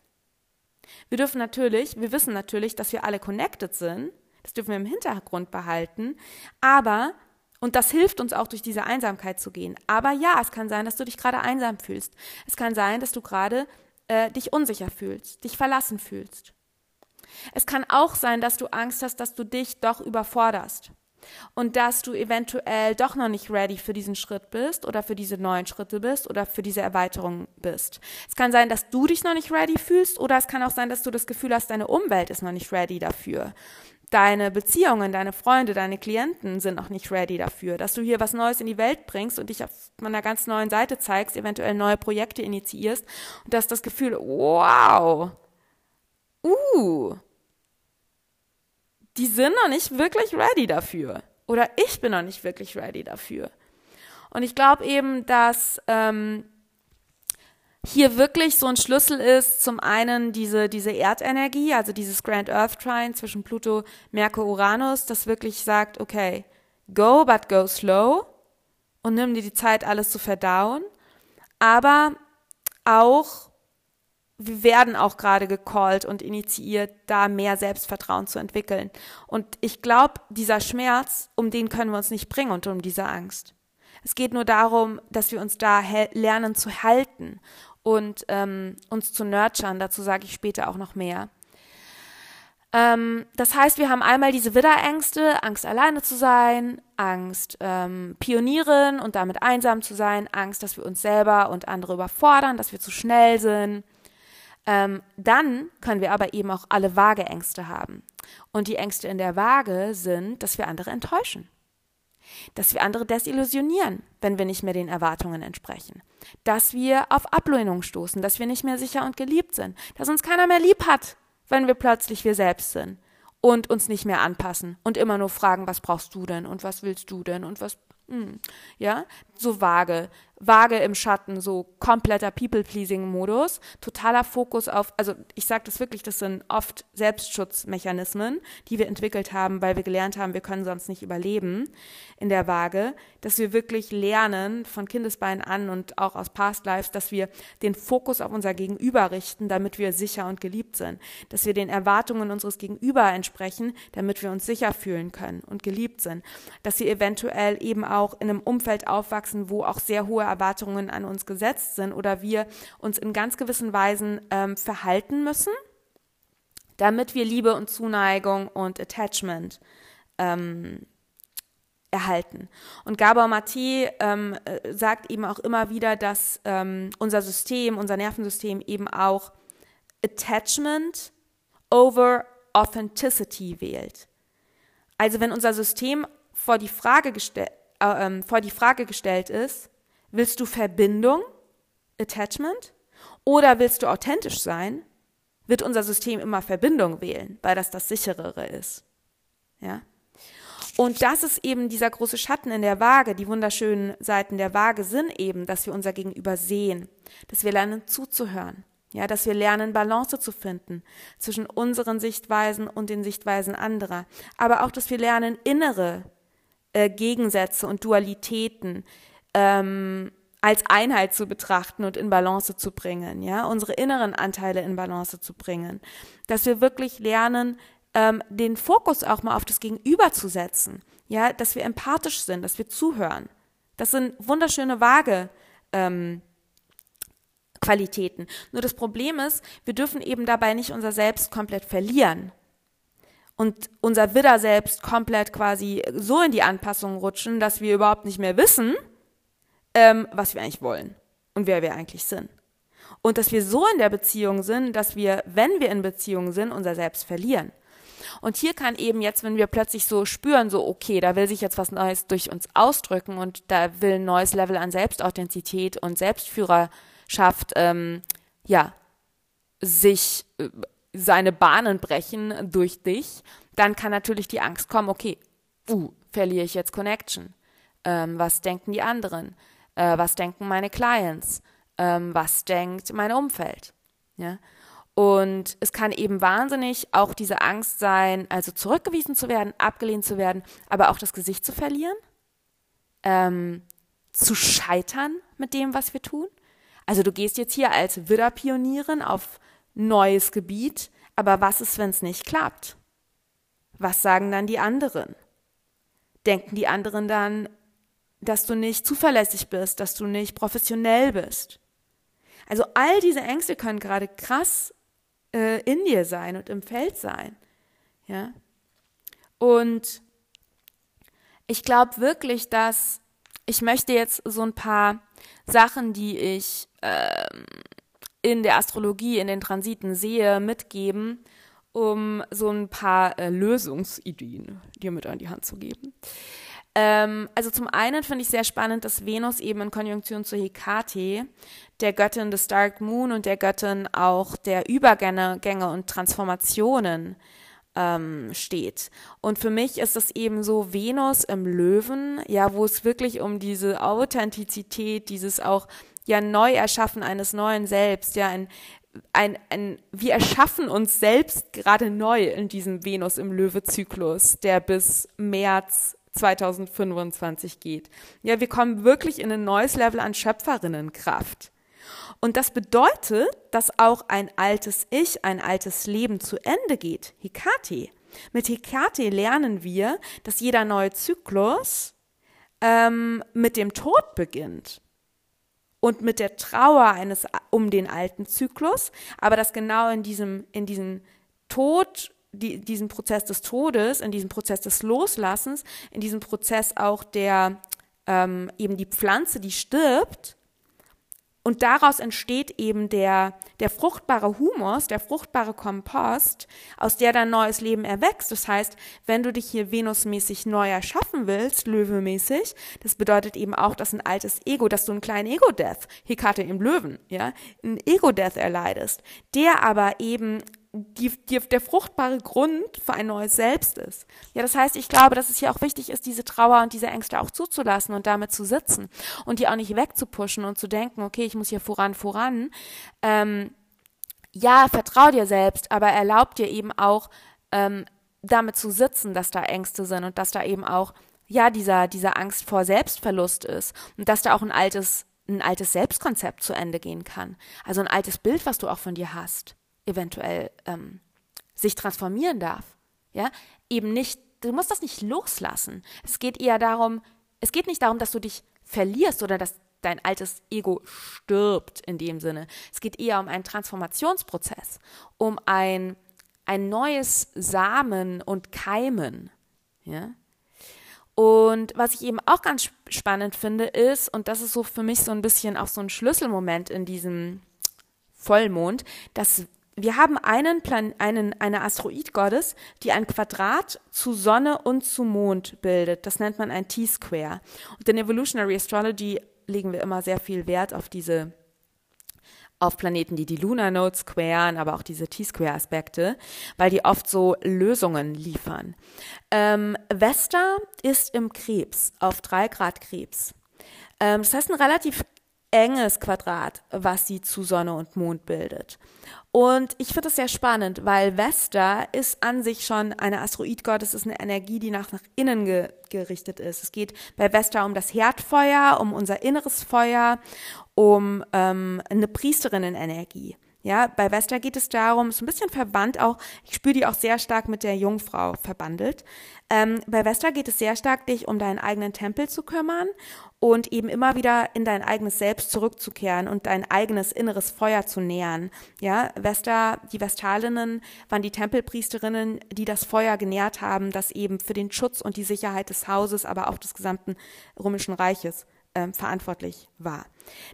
Wir dürfen natürlich, wir wissen natürlich, dass wir alle connected sind. Das dürfen wir im Hintergrund behalten. Aber, und das hilft uns auch durch diese Einsamkeit zu gehen. Aber ja, es kann sein, dass du dich gerade einsam fühlst. Es kann sein, dass du gerade äh, dich unsicher fühlst, dich verlassen fühlst. Es kann auch sein, dass du Angst hast, dass du dich doch überforderst und dass du eventuell doch noch nicht ready für diesen Schritt bist oder für diese neuen Schritte bist oder für diese Erweiterung bist. Es kann sein, dass du dich noch nicht ready fühlst oder es kann auch sein, dass du das Gefühl hast, deine Umwelt ist noch nicht ready dafür. Deine Beziehungen, deine Freunde, deine Klienten sind noch nicht ready dafür, dass du hier was Neues in die Welt bringst und dich auf einer ganz neuen Seite zeigst, eventuell neue Projekte initiierst und dass das Gefühl, wow, uh, die sind noch nicht wirklich ready dafür. Oder ich bin noch nicht wirklich ready dafür. Und ich glaube eben, dass ähm, hier wirklich so ein Schlüssel ist, zum einen diese, diese Erdenergie, also dieses Grand Earth Trine zwischen Pluto, Merkur, Uranus, das wirklich sagt, okay, go, but go slow und nimm dir die Zeit, alles zu verdauen. Aber auch wir werden auch gerade gecallt und initiiert, da mehr Selbstvertrauen zu entwickeln. Und ich glaube, dieser Schmerz, um den können wir uns nicht bringen und um diese Angst. Es geht nur darum, dass wir uns da lernen zu halten und ähm, uns zu nurturen. Dazu sage ich später auch noch mehr. Ähm, das heißt, wir haben einmal diese Widderängste, Angst alleine zu sein, Angst ähm, pionieren und damit einsam zu sein, Angst, dass wir uns selber und andere überfordern, dass wir zu schnell sind, ähm, dann können wir aber eben auch alle vage Ängste haben. Und die Ängste in der Waage sind, dass wir andere enttäuschen. Dass wir andere desillusionieren, wenn wir nicht mehr den Erwartungen entsprechen. Dass wir auf Ablehnung stoßen, dass wir nicht mehr sicher und geliebt sind. Dass uns keiner mehr lieb hat, wenn wir plötzlich wir selbst sind. Und uns nicht mehr anpassen und immer nur fragen, was brauchst du denn und was willst du denn und was, hm, ja, so vage vage im Schatten, so kompletter People-Pleasing-Modus, totaler Fokus auf, also ich sage das wirklich, das sind oft Selbstschutzmechanismen, die wir entwickelt haben, weil wir gelernt haben, wir können sonst nicht überleben in der Waage, dass wir wirklich lernen von Kindesbeinen an und auch aus Past Lives, dass wir den Fokus auf unser Gegenüber richten, damit wir sicher und geliebt sind, dass wir den Erwartungen unseres Gegenüber entsprechen, damit wir uns sicher fühlen können und geliebt sind, dass wir eventuell eben auch in einem Umfeld aufwachsen, wo auch sehr hohe Erwartungen an uns gesetzt sind oder wir uns in ganz gewissen Weisen ähm, verhalten müssen, damit wir Liebe und Zuneigung und Attachment ähm, erhalten. Und Gabor Maté ähm, äh, sagt eben auch immer wieder, dass ähm, unser System, unser Nervensystem eben auch Attachment over Authenticity wählt. Also wenn unser System vor die Frage, gestell, äh, ähm, vor die Frage gestellt ist, Willst du Verbindung, Attachment? Oder willst du authentisch sein? Wird unser System immer Verbindung wählen, weil das das sicherere ist. Ja? Und das ist eben dieser große Schatten in der Waage. Die wunderschönen Seiten der Waage sind eben, dass wir unser Gegenüber sehen, dass wir lernen zuzuhören, ja, dass wir lernen Balance zu finden zwischen unseren Sichtweisen und den Sichtweisen anderer, aber auch, dass wir lernen innere äh, Gegensätze und Dualitäten ähm, als Einheit zu betrachten und in Balance zu bringen, ja, unsere inneren Anteile in Balance zu bringen, dass wir wirklich lernen, ähm, den Fokus auch mal auf das Gegenüber zu setzen, ja, dass wir empathisch sind, dass wir zuhören. Das sind wunderschöne Waage. Ähm, Qualitäten. Nur das Problem ist, wir dürfen eben dabei nicht unser Selbst komplett verlieren und unser Widder selbst komplett quasi so in die Anpassung rutschen, dass wir überhaupt nicht mehr wissen, ähm, was wir eigentlich wollen und wer wir eigentlich sind. Und dass wir so in der Beziehung sind, dass wir, wenn wir in Beziehung sind, unser Selbst verlieren. Und hier kann eben jetzt, wenn wir plötzlich so spüren, so, okay, da will sich jetzt was Neues durch uns ausdrücken und da will ein neues Level an Selbstauthentizität und Selbstführerschaft, ähm, ja, sich äh, seine Bahnen brechen durch dich, dann kann natürlich die Angst kommen, okay, uh, verliere ich jetzt Connection? Ähm, was denken die anderen? Äh, was denken meine Clients? Ähm, was denkt mein Umfeld? Ja. Und es kann eben wahnsinnig auch diese Angst sein, also zurückgewiesen zu werden, abgelehnt zu werden, aber auch das Gesicht zu verlieren, ähm, zu scheitern mit dem, was wir tun. Also du gehst jetzt hier als Widderpionierin auf neues Gebiet, aber was ist, wenn es nicht klappt? Was sagen dann die anderen? Denken die anderen dann, dass du nicht zuverlässig bist, dass du nicht professionell bist? Also all diese Ängste können gerade krass äh, in dir sein und im Feld sein. Ja. Und ich glaube wirklich, dass ich möchte jetzt so ein paar Sachen, die ich ähm, in der Astrologie, in den Transiten sehe, mitgeben, um so ein paar äh, Lösungsideen dir mit an die Hand zu geben. Ähm, also zum einen finde ich sehr spannend, dass Venus eben in Konjunktion zu Hekate, der Göttin des Dark Moon und der Göttin auch der Übergänge Gänge und Transformationen ähm, steht. Und für mich ist das eben so Venus im Löwen, ja, wo es wirklich um diese Authentizität, dieses auch ja Neuerschaffen eines neuen Selbst, ja, ein, ein, ein, wir erschaffen uns selbst gerade neu in diesem Venus im Löwe-Zyklus, der bis März 2025 geht. Ja, wir kommen wirklich in ein neues Level an Schöpferinnenkraft. Und das bedeutet, dass auch ein altes Ich, ein altes Leben zu Ende geht. Hekate. Mit Hekate lernen wir, dass jeder neue Zyklus ähm, mit dem Tod beginnt und mit der Trauer eines um den alten Zyklus, aber dass genau in diesem in diesem Tod die, diesen Prozess des Todes, in diesem Prozess des Loslassens, in diesem Prozess auch der ähm, eben die Pflanze, die stirbt, und daraus entsteht eben der, der fruchtbare Humus, der fruchtbare Kompost, aus der dein neues Leben erwächst. Das heißt, wenn du dich hier venusmäßig neu erschaffen willst, löwemäßig, das bedeutet eben auch, dass ein altes Ego, dass du einen kleinen Ego-Death, Hekate im Löwen, ja, einen Ego-Death erleidest, der aber eben die, die, der fruchtbare Grund für ein neues Selbst ist. Ja, das heißt, ich glaube, dass es hier auch wichtig ist, diese Trauer und diese Ängste auch zuzulassen und damit zu sitzen und die auch nicht wegzupuschen und zu denken, okay, ich muss hier voran, voran. Ähm, ja, vertrau dir selbst, aber erlaub dir eben auch, ähm, damit zu sitzen, dass da Ängste sind und dass da eben auch, ja, dieser, dieser Angst vor Selbstverlust ist und dass da auch ein altes, ein altes Selbstkonzept zu Ende gehen kann. Also ein altes Bild, was du auch von dir hast eventuell ähm, sich transformieren darf. Ja, eben nicht, du musst das nicht loslassen. Es geht eher darum, es geht nicht darum, dass du dich verlierst oder dass dein altes Ego stirbt in dem Sinne. Es geht eher um einen Transformationsprozess, um ein, ein neues Samen und Keimen. Ja? Und was ich eben auch ganz spannend finde, ist, und das ist so für mich so ein bisschen auch so ein Schlüsselmoment in diesem Vollmond, dass wir haben einen Plan einen, eine Asteroid-Gottes, die ein Quadrat zu Sonne und zu Mond bildet. Das nennt man ein T-Square. Und in Evolutionary Astrology legen wir immer sehr viel Wert auf diese auf Planeten, die die Lunar Node squaren, aber auch diese T-Square-Aspekte, weil die oft so Lösungen liefern. Ähm, Vesta ist im Krebs, auf drei Grad Krebs. Ähm, das heißt ein relativ enges Quadrat, was sie zu Sonne und Mond bildet. Und ich finde das sehr spannend, weil Vesta ist an sich schon eine Asteroidgott. Es ist eine Energie, die nach, nach innen ge gerichtet ist. Es geht bei Vesta um das Herdfeuer, um unser inneres Feuer, um ähm, eine Priesterinnen-Energie. Ja, bei Vesta geht es darum, ist ein bisschen verwandt auch, ich spüre die auch sehr stark mit der Jungfrau verbandelt. Ähm, bei Vesta geht es sehr stark, dich um deinen eigenen Tempel zu kümmern und eben immer wieder in dein eigenes Selbst zurückzukehren und dein eigenes inneres Feuer zu nähern. Ja, Vesta, die Vestalinnen waren die Tempelpriesterinnen, die das Feuer genährt haben, das eben für den Schutz und die Sicherheit des Hauses, aber auch des gesamten römischen Reiches ähm, verantwortlich war.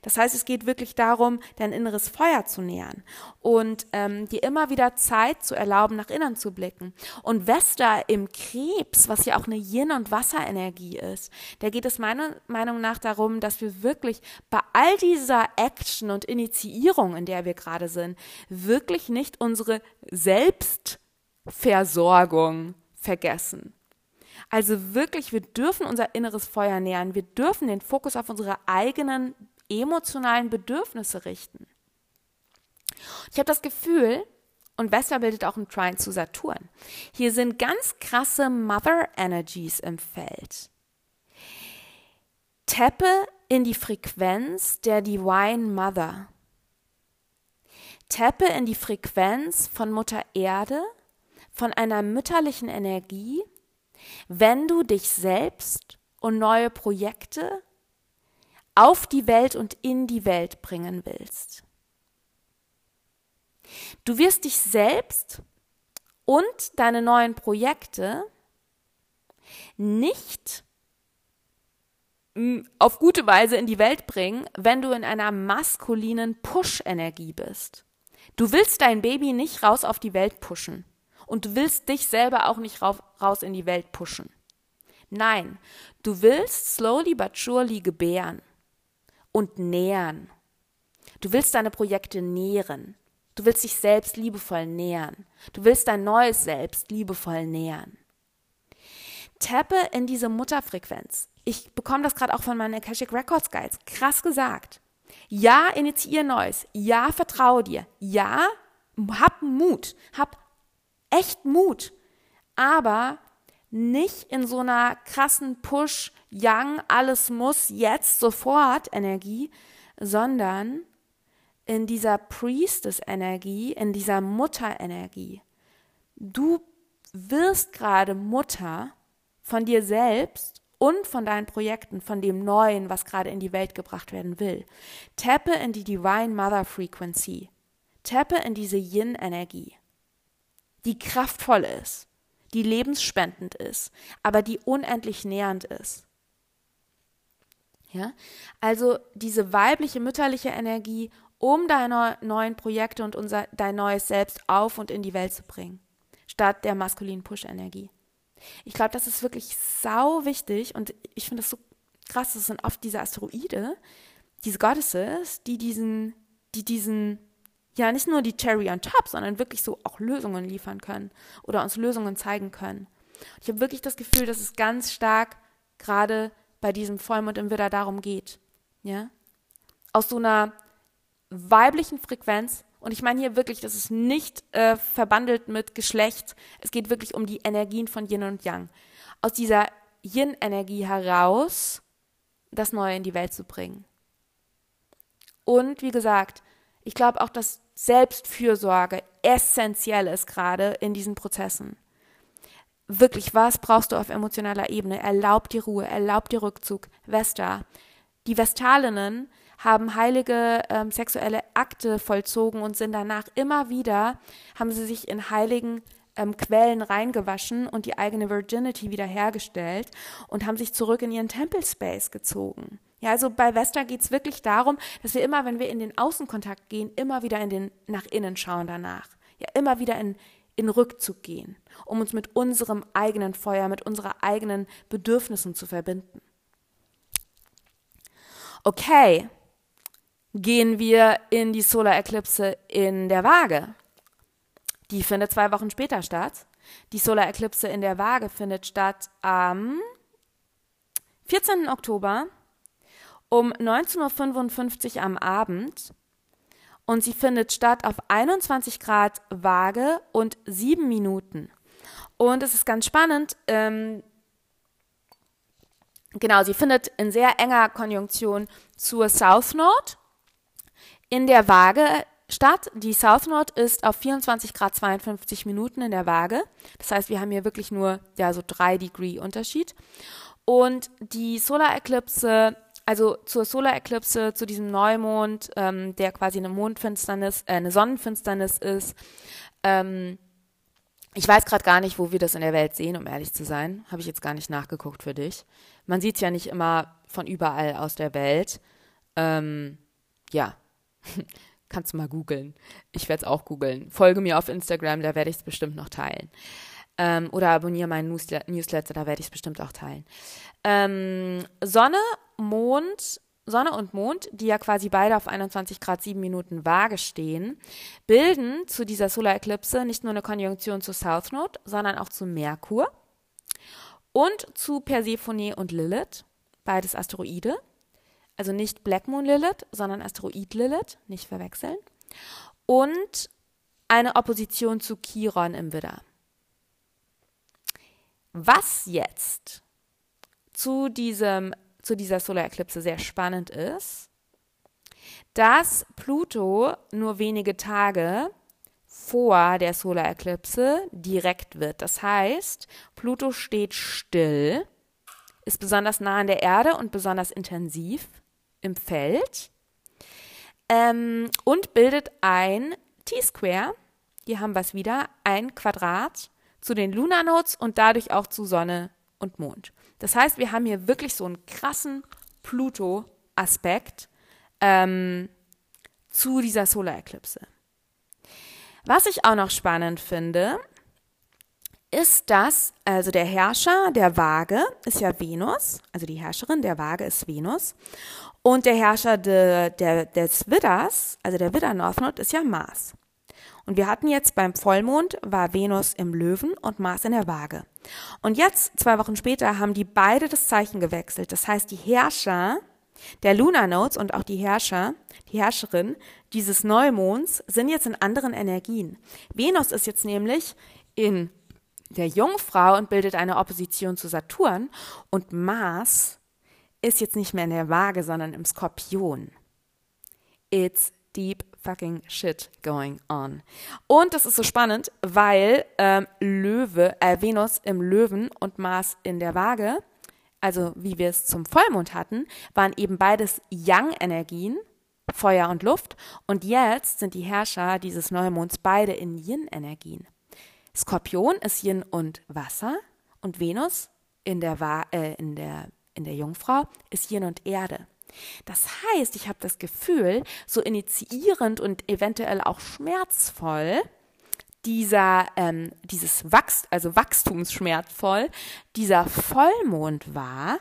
Das heißt, es geht wirklich darum, dein inneres Feuer zu nähern und ähm, dir immer wieder Zeit zu erlauben, nach innen zu blicken. Und Vesta im Krebs, was ja auch eine Yin- und Wasserenergie ist, da geht es meiner Meinung nach darum, dass wir wirklich bei all dieser Action und Initiierung, in der wir gerade sind, wirklich nicht unsere Selbstversorgung vergessen. Also wirklich, wir dürfen unser inneres Feuer nähern. Wir dürfen den Fokus auf unsere eigenen emotionalen Bedürfnisse richten. Ich habe das Gefühl, und Vesta bildet auch einen Trine zu Saturn. Hier sind ganz krasse Mother Energies im Feld. Tappe in die Frequenz der Divine Mother. Tappe in die Frequenz von Mutter Erde, von einer mütterlichen Energie, wenn du dich selbst und neue Projekte auf die Welt und in die Welt bringen willst. Du wirst dich selbst und deine neuen Projekte nicht auf gute Weise in die Welt bringen, wenn du in einer maskulinen Push-Energie bist. Du willst dein Baby nicht raus auf die Welt pushen. Und du willst dich selber auch nicht raus in die Welt pushen. Nein, du willst slowly but surely gebären und nähern. Du willst deine Projekte nähren. Du willst dich selbst liebevoll nähern. Du willst dein neues Selbst liebevoll nähern. Tappe in diese Mutterfrequenz. Ich bekomme das gerade auch von meinen Akashic Records Guides. Krass gesagt. Ja, initiier Neues. Ja, vertraue dir. Ja, hab Mut. Hab echt Mut. Aber nicht in so einer krassen Push, Young, alles muss jetzt sofort Energie, sondern in dieser Priestess-Energie, in dieser Mutter-Energie. Du wirst gerade Mutter von dir selbst und von deinen Projekten, von dem Neuen, was gerade in die Welt gebracht werden will. Tappe in die Divine Mother Frequency. Tappe in diese Yin-Energie, die kraftvoll ist die lebensspendend ist, aber die unendlich nähernd ist. Ja? Also diese weibliche, mütterliche Energie, um deine neuen Projekte und unser, dein neues Selbst auf und in die Welt zu bringen, statt der maskulinen Push-Energie. Ich glaube, das ist wirklich sau wichtig und ich finde das so krass, das sind oft diese Asteroide, diese Goddesses, die diesen, die diesen ja nicht nur die Cherry on top, sondern wirklich so auch Lösungen liefern können oder uns Lösungen zeigen können. ich habe wirklich das Gefühl, dass es ganz stark gerade bei diesem Vollmond im Widder darum geht. Ja? Aus so einer weiblichen Frequenz, und ich meine hier wirklich, das ist nicht äh, verbandelt mit Geschlecht, es geht wirklich um die Energien von Yin und Yang. Aus dieser Yin-Energie heraus das Neue in die Welt zu bringen. Und wie gesagt, ich glaube auch, dass Selbstfürsorge essentiell ist gerade in diesen Prozessen. Wirklich, was brauchst du auf emotionaler Ebene? Erlaub dir Ruhe, erlaub dir Rückzug. Vesta. Die Vestalinnen haben heilige ähm, sexuelle Akte vollzogen und sind danach immer wieder, haben sie sich in heiligen ähm, Quellen reingewaschen und die eigene Virginity wiederhergestellt und haben sich zurück in ihren Temple Space gezogen. Ja, also bei Vesta geht es wirklich darum, dass wir immer, wenn wir in den Außenkontakt gehen, immer wieder in den nach innen schauen danach. Ja, immer wieder in, in Rückzug gehen, um uns mit unserem eigenen Feuer, mit unseren eigenen Bedürfnissen zu verbinden. Okay, gehen wir in die Solar-Eklipse in der Waage. Die findet zwei Wochen später statt. Die Solar-Eklipse in der Waage findet statt am 14. Oktober um 19.55 Uhr am Abend und sie findet statt auf 21 Grad Waage und 7 Minuten. Und es ist ganz spannend, ähm, genau, sie findet in sehr enger Konjunktion zur South Node in der Waage statt. Die South Node ist auf 24 Grad 52 Minuten in der Waage. Das heißt, wir haben hier wirklich nur ja so 3 Degree Unterschied. Und die Solar Eclipse also zur Solar-Eklipse, zu diesem Neumond, ähm, der quasi eine Mondfinsternis, äh, eine Sonnenfinsternis ist. Ähm, ich weiß gerade gar nicht, wo wir das in der Welt sehen, um ehrlich zu sein. Habe ich jetzt gar nicht nachgeguckt für dich. Man sieht es ja nicht immer von überall aus der Welt. Ähm, ja, kannst du mal googeln. Ich werde es auch googeln. Folge mir auf Instagram, da werde ich es bestimmt noch teilen. Ähm, oder abonniere meinen Newsletter, da werde ich es bestimmt auch teilen. Ähm, Sonne, Mond, Sonne und Mond, die ja quasi beide auf 21 Grad 7 Minuten Waage stehen, bilden zu dieser Solar-Eklipse nicht nur eine Konjunktion zu South Node, sondern auch zu Merkur und zu Persephone und Lilith, beides Asteroide. Also nicht Black Moon Lilith, sondern Asteroid Lilith, nicht verwechseln. Und eine Opposition zu Chiron im Widder. Was jetzt zu, diesem, zu dieser Solarklipse sehr spannend ist, dass Pluto nur wenige Tage vor der Solarklipse direkt wird. Das heißt, Pluto steht still, ist besonders nah an der Erde und besonders intensiv im Feld ähm, und bildet ein T-Square. Hier haben wir es wieder, ein Quadrat zu den Lunar Nodes und dadurch auch zu Sonne und Mond. Das heißt, wir haben hier wirklich so einen krassen Pluto-Aspekt ähm, zu dieser Solarklipse. Was ich auch noch spannend finde, ist, dass also der Herrscher der Waage ist ja Venus, also die Herrscherin der Waage ist Venus und der Herrscher de, der, des Widders, also der Widder Northnode, ist ja Mars. Und wir hatten jetzt beim Vollmond war Venus im Löwen und Mars in der Waage. Und jetzt, zwei Wochen später, haben die beide das Zeichen gewechselt. Das heißt, die Herrscher der Lunar Nodes und auch die Herrscher, die Herrscherin dieses Neumonds sind jetzt in anderen Energien. Venus ist jetzt nämlich in der Jungfrau und bildet eine Opposition zu Saturn und Mars ist jetzt nicht mehr in der Waage, sondern im Skorpion. It's deep fucking shit going on. Und das ist so spannend, weil ähm, Löwe, äh, Venus im Löwen und Mars in der Waage, also wie wir es zum Vollmond hatten, waren eben beides Yang-Energien, Feuer und Luft. Und jetzt sind die Herrscher dieses Neumonds beide in Yin-Energien. Skorpion ist Yin und Wasser und Venus in der, äh, in der, in der Jungfrau ist Yin und Erde. Das heißt, ich habe das Gefühl, so initiierend und eventuell auch schmerzvoll, dieser, ähm, dieses Wachs, also wachstumsschmerzvoll, dieser Vollmond war.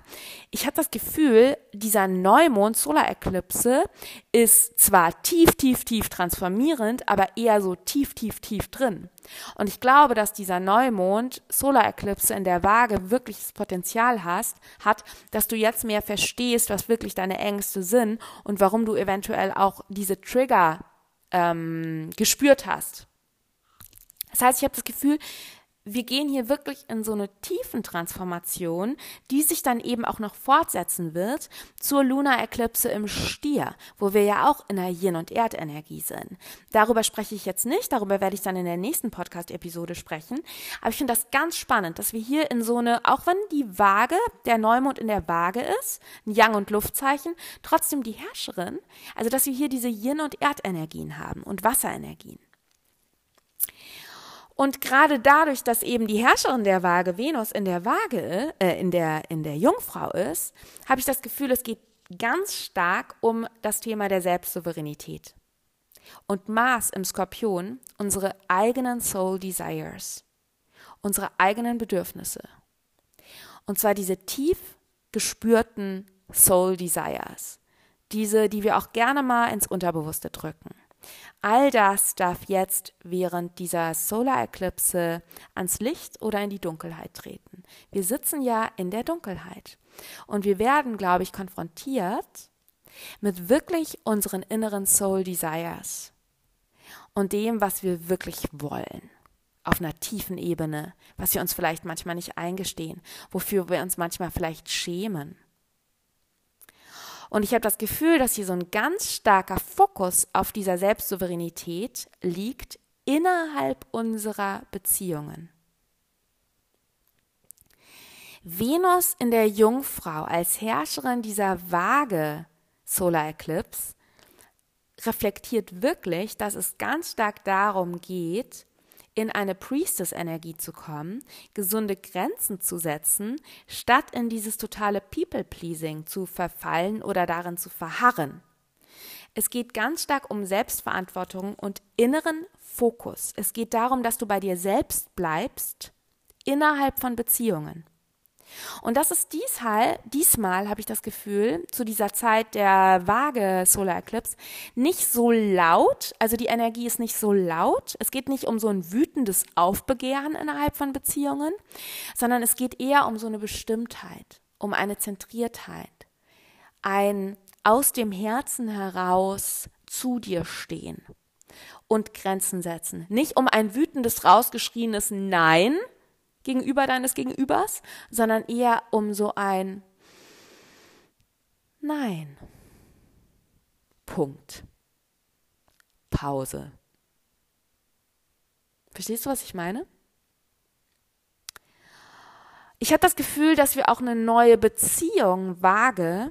Ich habe das Gefühl, dieser Neumond Solareklipse ist zwar tief, tief, tief transformierend, aber eher so tief, tief, tief drin. Und ich glaube, dass dieser Neumond Solareklipse in der Waage wirklich das Potenzial hast, hat, dass du jetzt mehr verstehst, was wirklich deine Ängste sind und warum du eventuell auch diese Trigger ähm, gespürt hast das heißt, ich habe das Gefühl, wir gehen hier wirklich in so eine tiefen Transformation, die sich dann eben auch noch fortsetzen wird zur Lunar-Eklipse im Stier, wo wir ja auch in der Yin- und Erdenergie sind. Darüber spreche ich jetzt nicht, darüber werde ich dann in der nächsten Podcast-Episode sprechen. Aber ich finde das ganz spannend, dass wir hier in so eine, auch wenn die Waage, der Neumond in der Waage ist, ein Yang- und Luftzeichen, trotzdem die Herrscherin, also dass wir hier diese Yin- und Erdenergien haben und Wasserenergien. Und gerade dadurch, dass eben die Herrscherin der Waage Venus in der Waage, äh, in der, in der Jungfrau ist, habe ich das Gefühl, es geht ganz stark um das Thema der Selbstsouveränität. Und Mars im Skorpion unsere eigenen Soul Desires, unsere eigenen Bedürfnisse. Und zwar diese tief gespürten Soul Desires. Diese, die wir auch gerne mal ins Unterbewusste drücken. All das darf jetzt während dieser Solar-Eklipse ans Licht oder in die Dunkelheit treten. Wir sitzen ja in der Dunkelheit und wir werden, glaube ich, konfrontiert mit wirklich unseren inneren Soul Desires und dem, was wir wirklich wollen. Auf einer tiefen Ebene, was wir uns vielleicht manchmal nicht eingestehen, wofür wir uns manchmal vielleicht schämen. Und ich habe das Gefühl, dass hier so ein ganz starker Fokus auf dieser Selbstsouveränität liegt innerhalb unserer Beziehungen. Venus in der Jungfrau als Herrscherin dieser Waage Solar Eclipse reflektiert wirklich, dass es ganz stark darum geht, in eine Priestess-Energie zu kommen, gesunde Grenzen zu setzen, statt in dieses totale People-Pleasing zu verfallen oder darin zu verharren. Es geht ganz stark um Selbstverantwortung und inneren Fokus. Es geht darum, dass du bei dir selbst bleibst innerhalb von Beziehungen. Und das ist diesmal, diesmal habe ich das Gefühl, zu dieser Zeit der vage Solar Eclipse, nicht so laut, also die Energie ist nicht so laut. Es geht nicht um so ein wütendes Aufbegehren innerhalb von Beziehungen, sondern es geht eher um so eine Bestimmtheit, um eine Zentriertheit, ein aus dem Herzen heraus zu dir stehen und Grenzen setzen. Nicht um ein wütendes, rausgeschrieenes Nein, gegenüber deines Gegenübers, sondern eher um so ein Nein. Punkt. Pause. Verstehst du, was ich meine? Ich habe das Gefühl, dass wir auch eine neue Beziehung vage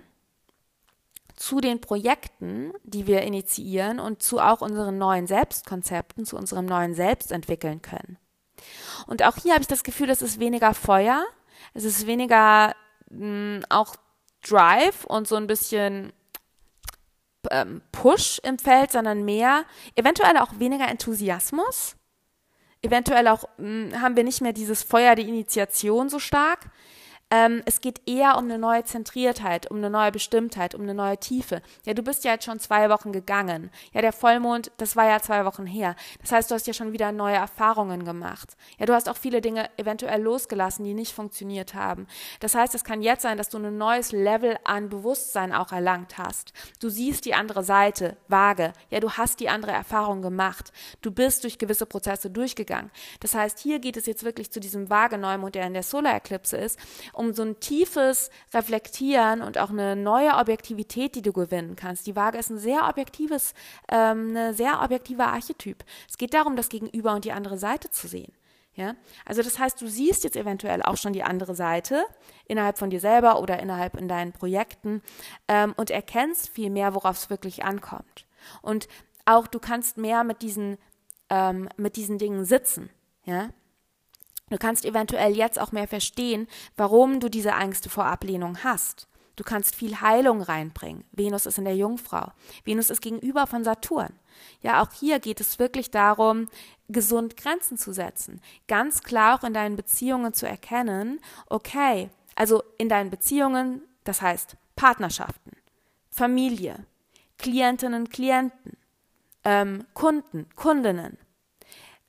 zu den Projekten, die wir initiieren und zu auch unseren neuen Selbstkonzepten, zu unserem neuen Selbst entwickeln können. Und auch hier habe ich das Gefühl, es ist weniger Feuer, es ist weniger mh, hm, auch Drive und so ein bisschen ähm, Push im Feld, sondern mehr, eventuell auch weniger Enthusiasmus. Eventuell auch mh, hm, haben wir nicht mehr dieses Feuer der Initiation so stark, ähm, es geht eher um eine neue Zentriertheit, um eine neue Bestimmtheit, um eine neue Tiefe. Ja, du bist ja jetzt schon zwei Wochen gegangen. Ja, der Vollmond, das war ja zwei Wochen her. Das heißt, du hast ja schon wieder neue Erfahrungen gemacht. Ja, du hast auch viele Dinge eventuell losgelassen, die nicht funktioniert haben. Das heißt, es kann jetzt sein, dass du ein neues Level an Bewusstsein auch erlangt hast. Du siehst die andere Seite, vage. Ja, du hast die andere Erfahrung gemacht. Du bist durch gewisse Prozesse durchgegangen. Das heißt, hier geht es jetzt wirklich zu diesem vage Neumond, der in der Solareclipse ist, um um so ein tiefes Reflektieren und auch eine neue Objektivität, die du gewinnen kannst. Die Waage ist ein sehr objektives, ähm, eine sehr objektiver Archetyp. Es geht darum, das Gegenüber und die andere Seite zu sehen. Ja, also das heißt, du siehst jetzt eventuell auch schon die andere Seite innerhalb von dir selber oder innerhalb in deinen Projekten ähm, und erkennst viel mehr, worauf es wirklich ankommt. Und auch du kannst mehr mit diesen ähm, mit diesen Dingen sitzen. Ja, Du kannst eventuell jetzt auch mehr verstehen, warum du diese Ängste vor Ablehnung hast. Du kannst viel Heilung reinbringen. Venus ist in der Jungfrau. Venus ist gegenüber von Saturn. Ja, auch hier geht es wirklich darum, gesund Grenzen zu setzen. Ganz klar auch in deinen Beziehungen zu erkennen, okay, also in deinen Beziehungen, das heißt Partnerschaften, Familie, Klientinnen, Klienten, ähm, Kunden, Kundinnen,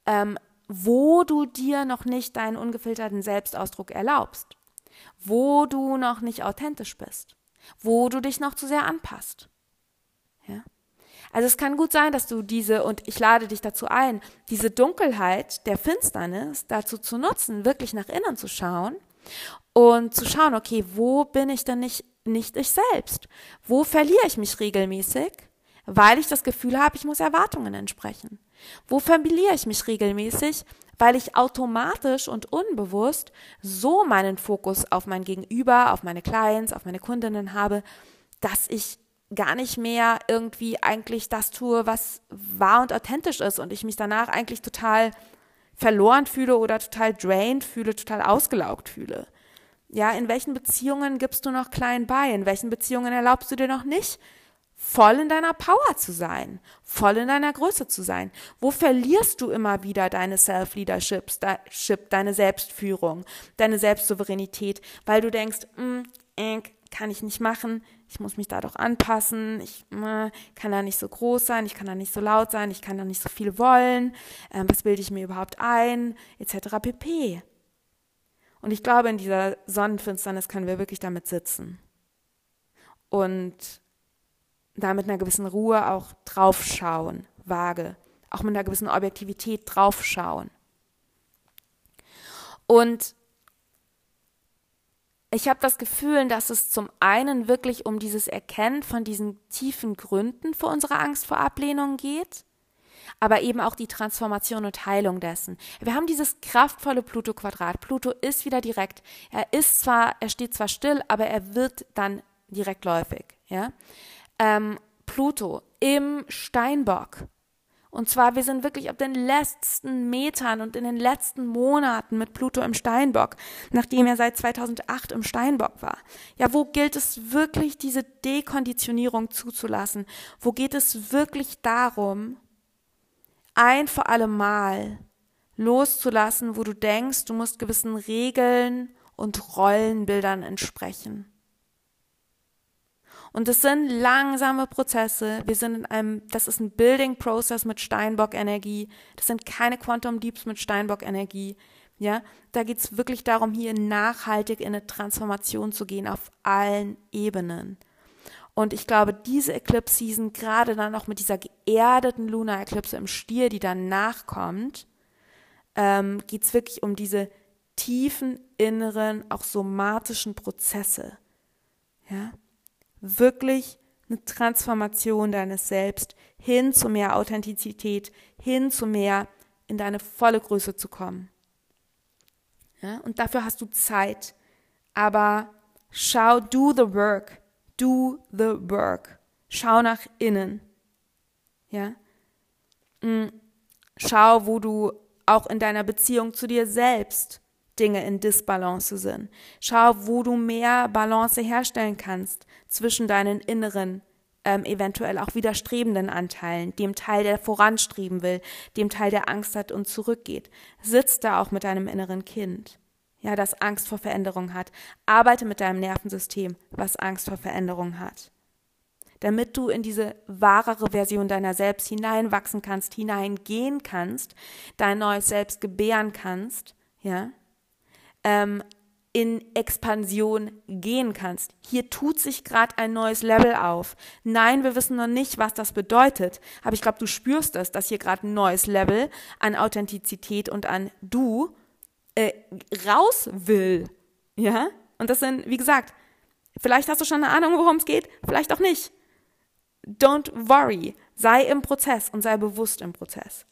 ähm, wo du dir noch nicht deinen ungefilterten Selbstausdruck erlaubst, wo du noch nicht authentisch bist, wo du dich noch zu sehr anpasst. Ja? Also es kann gut sein, dass du diese, und ich lade dich dazu ein, diese Dunkelheit der Finsternis dazu zu nutzen, wirklich nach innen zu schauen und zu schauen, okay, wo bin ich denn nicht, nicht ich selbst? Wo verliere ich mich regelmäßig? Weil ich das Gefühl habe, ich muss Erwartungen entsprechen. Wo verliere ich mich regelmäßig? Weil ich automatisch und unbewusst so meinen Fokus auf mein Gegenüber, auf meine Clients, auf meine Kundinnen habe, dass ich gar nicht mehr irgendwie eigentlich das tue, was wahr und authentisch ist und ich mich danach eigentlich total verloren fühle oder total drained fühle, total ausgelaugt fühle. Ja, in welchen Beziehungen gibst du noch klein bei? In welchen Beziehungen erlaubst du dir noch nicht, voll in deiner Power zu sein, voll in deiner Größe zu sein? Wo verlierst du immer wieder deine Self-Leadership, deine Selbstführung, deine Selbstsouveränität, weil du denkst, mm, kann ich nicht machen, ich muss mich da doch anpassen, ich äh, kann da nicht so groß sein, ich kann da nicht so laut sein, ich kann da nicht so viel wollen, äh, was bilde ich mir überhaupt ein, etc. pp. Und ich glaube, in dieser Sonnenfinsternis können wir wirklich damit sitzen. Und da mit einer gewissen Ruhe auch draufschauen, vage, auch mit einer gewissen Objektivität draufschauen. Und ich habe das Gefühl, dass es zum einen wirklich um dieses Erkennen von diesen tiefen Gründen für unsere Angst vor Ablehnung geht, aber eben auch die Transformation und Heilung dessen. Wir haben dieses kraftvolle Pluto-Quadrat. Pluto ist wieder direkt. Er ist zwar, er steht zwar still, aber er wird dann direktläufig. Ja? Ähm, Pluto im Steinbock. Und zwar, wir sind wirklich auf den letzten Metern und in den letzten Monaten mit Pluto im Steinbock, nachdem er seit 2008 im Steinbock war. Ja, wo gilt es wirklich, diese Dekonditionierung zuzulassen? Wo geht es wirklich darum, ein für alle Mal loszulassen, wo du denkst, du musst gewissen Regeln und Rollenbildern entsprechen? Und es sind langsame Prozesse. Wir sind in einem, das ist ein Building Process mit Steinbock-Energie. Das sind keine Quantum Deeps mit Steinbock-Energie. Ja, da geht's wirklich darum, hier nachhaltig in eine Transformation zu gehen auf allen Ebenen. Und ich glaube, diese Eclipse Season, gerade dann noch mit dieser geerdeten Lunar Eclipse im Stier, die dann nachkommt, ähm, geht's wirklich um diese tiefen inneren, auch somatischen Prozesse. Ja, wirklich eine Transformation deines Selbst hin zu mehr Authentizität, hin zu mehr in deine volle Größe zu kommen. Ja, und dafür hast du Zeit. Aber schau, do the work. Do the work. Schau nach innen. Ja. Mm, schau, wo du auch in deiner Beziehung zu dir selbst Dinge in Disbalance sind. Schau, wo du mehr Balance herstellen kannst zwischen deinen inneren, ähm, eventuell auch widerstrebenden Anteilen, dem Teil, der voranstreben will, dem Teil, der Angst hat und zurückgeht. Sitz da auch mit deinem inneren Kind, ja, das Angst vor Veränderung hat. Arbeite mit deinem Nervensystem, was Angst vor Veränderung hat. Damit du in diese wahrere Version deiner selbst hineinwachsen kannst, hineingehen kannst, dein neues Selbst gebären kannst, ja, ähm, in Expansion gehen kannst. Hier tut sich gerade ein neues Level auf. Nein, wir wissen noch nicht, was das bedeutet, aber ich glaube, du spürst es, dass hier gerade ein neues Level an Authentizität und an Du äh, raus will. Ja? Und das sind, wie gesagt, vielleicht hast du schon eine Ahnung, worum es geht, vielleicht auch nicht. Don't worry. Sei im Prozess und sei bewusst im Prozess.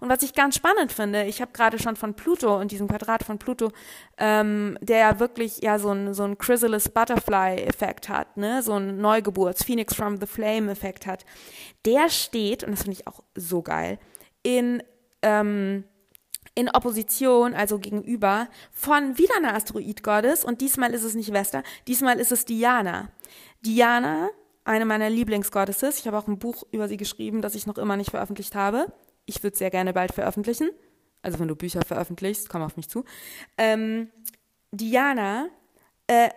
Und was ich ganz spannend finde, ich habe gerade schon von Pluto und diesem Quadrat von Pluto, ähm, der ja wirklich ja so ein, so ein Chrysalis Butterfly-Effekt hat, ne, so ein Neugeburts, Phoenix from the Flame-Effekt hat, der steht, und das finde ich auch so geil, in, ähm, in Opposition, also gegenüber, von wieder einer Asteroid-Goddess, und diesmal ist es nicht Vesta, diesmal ist es Diana. Diana, eine meiner Lieblingsgoddesses, ich habe auch ein Buch über sie geschrieben, das ich noch immer nicht veröffentlicht habe ich würde sehr gerne bald veröffentlichen. Also wenn du Bücher veröffentlichst, komm auf mich zu. Ähm, Diana äh,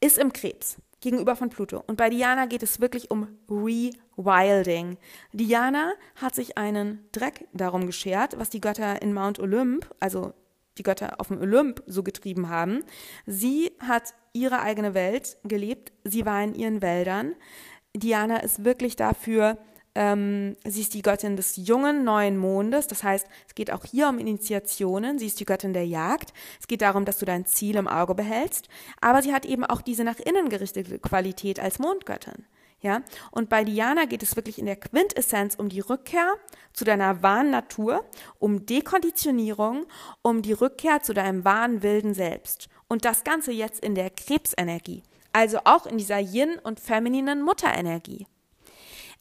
ist im Krebs gegenüber von Pluto. Und bei Diana geht es wirklich um Rewilding. Diana hat sich einen Dreck darum geschert, was die Götter in Mount Olymp, also die Götter auf dem Olymp so getrieben haben. Sie hat ihre eigene Welt gelebt. Sie war in ihren Wäldern. Diana ist wirklich dafür ähm, sie ist die Göttin des jungen neuen Mondes. Das heißt, es geht auch hier um Initiationen. Sie ist die Göttin der Jagd. Es geht darum, dass du dein Ziel im Auge behältst. Aber sie hat eben auch diese nach innen gerichtete Qualität als Mondgöttin. Ja, und bei Diana geht es wirklich in der Quintessenz um die Rückkehr zu deiner wahren Natur, um Dekonditionierung, um die Rückkehr zu deinem wahren wilden Selbst. Und das Ganze jetzt in der Krebsenergie, also auch in dieser Yin- und femininen Mutterenergie.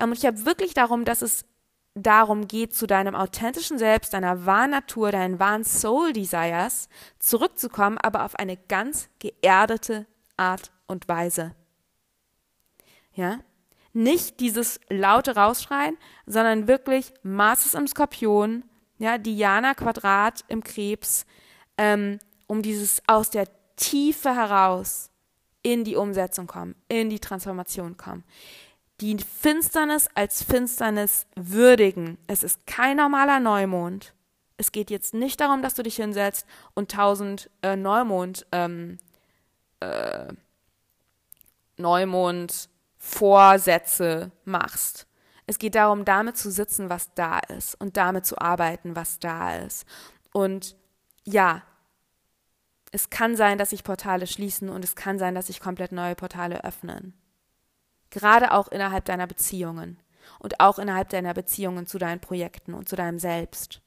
Ähm, und ich habe wirklich darum, dass es darum geht, zu deinem authentischen Selbst, deiner wahren Natur, deinen wahren Soul Desires zurückzukommen, aber auf eine ganz geerdete Art und Weise. Ja? Nicht dieses laute Rausschreien, sondern wirklich Mars im Skorpion, ja, Diana Quadrat im Krebs, ähm, um dieses aus der Tiefe heraus in die Umsetzung kommen, in die Transformation kommen die Finsternis als Finsternis würdigen. Es ist kein normaler Neumond. Es geht jetzt nicht darum, dass du dich hinsetzt und tausend äh, Neumond, ähm, äh, Neumond Vorsätze machst. Es geht darum, damit zu sitzen, was da ist und damit zu arbeiten, was da ist. Und ja, es kann sein, dass sich Portale schließen und es kann sein, dass sich komplett neue Portale öffnen. Gerade auch innerhalb deiner Beziehungen und auch innerhalb deiner Beziehungen zu deinen Projekten und zu deinem Selbst.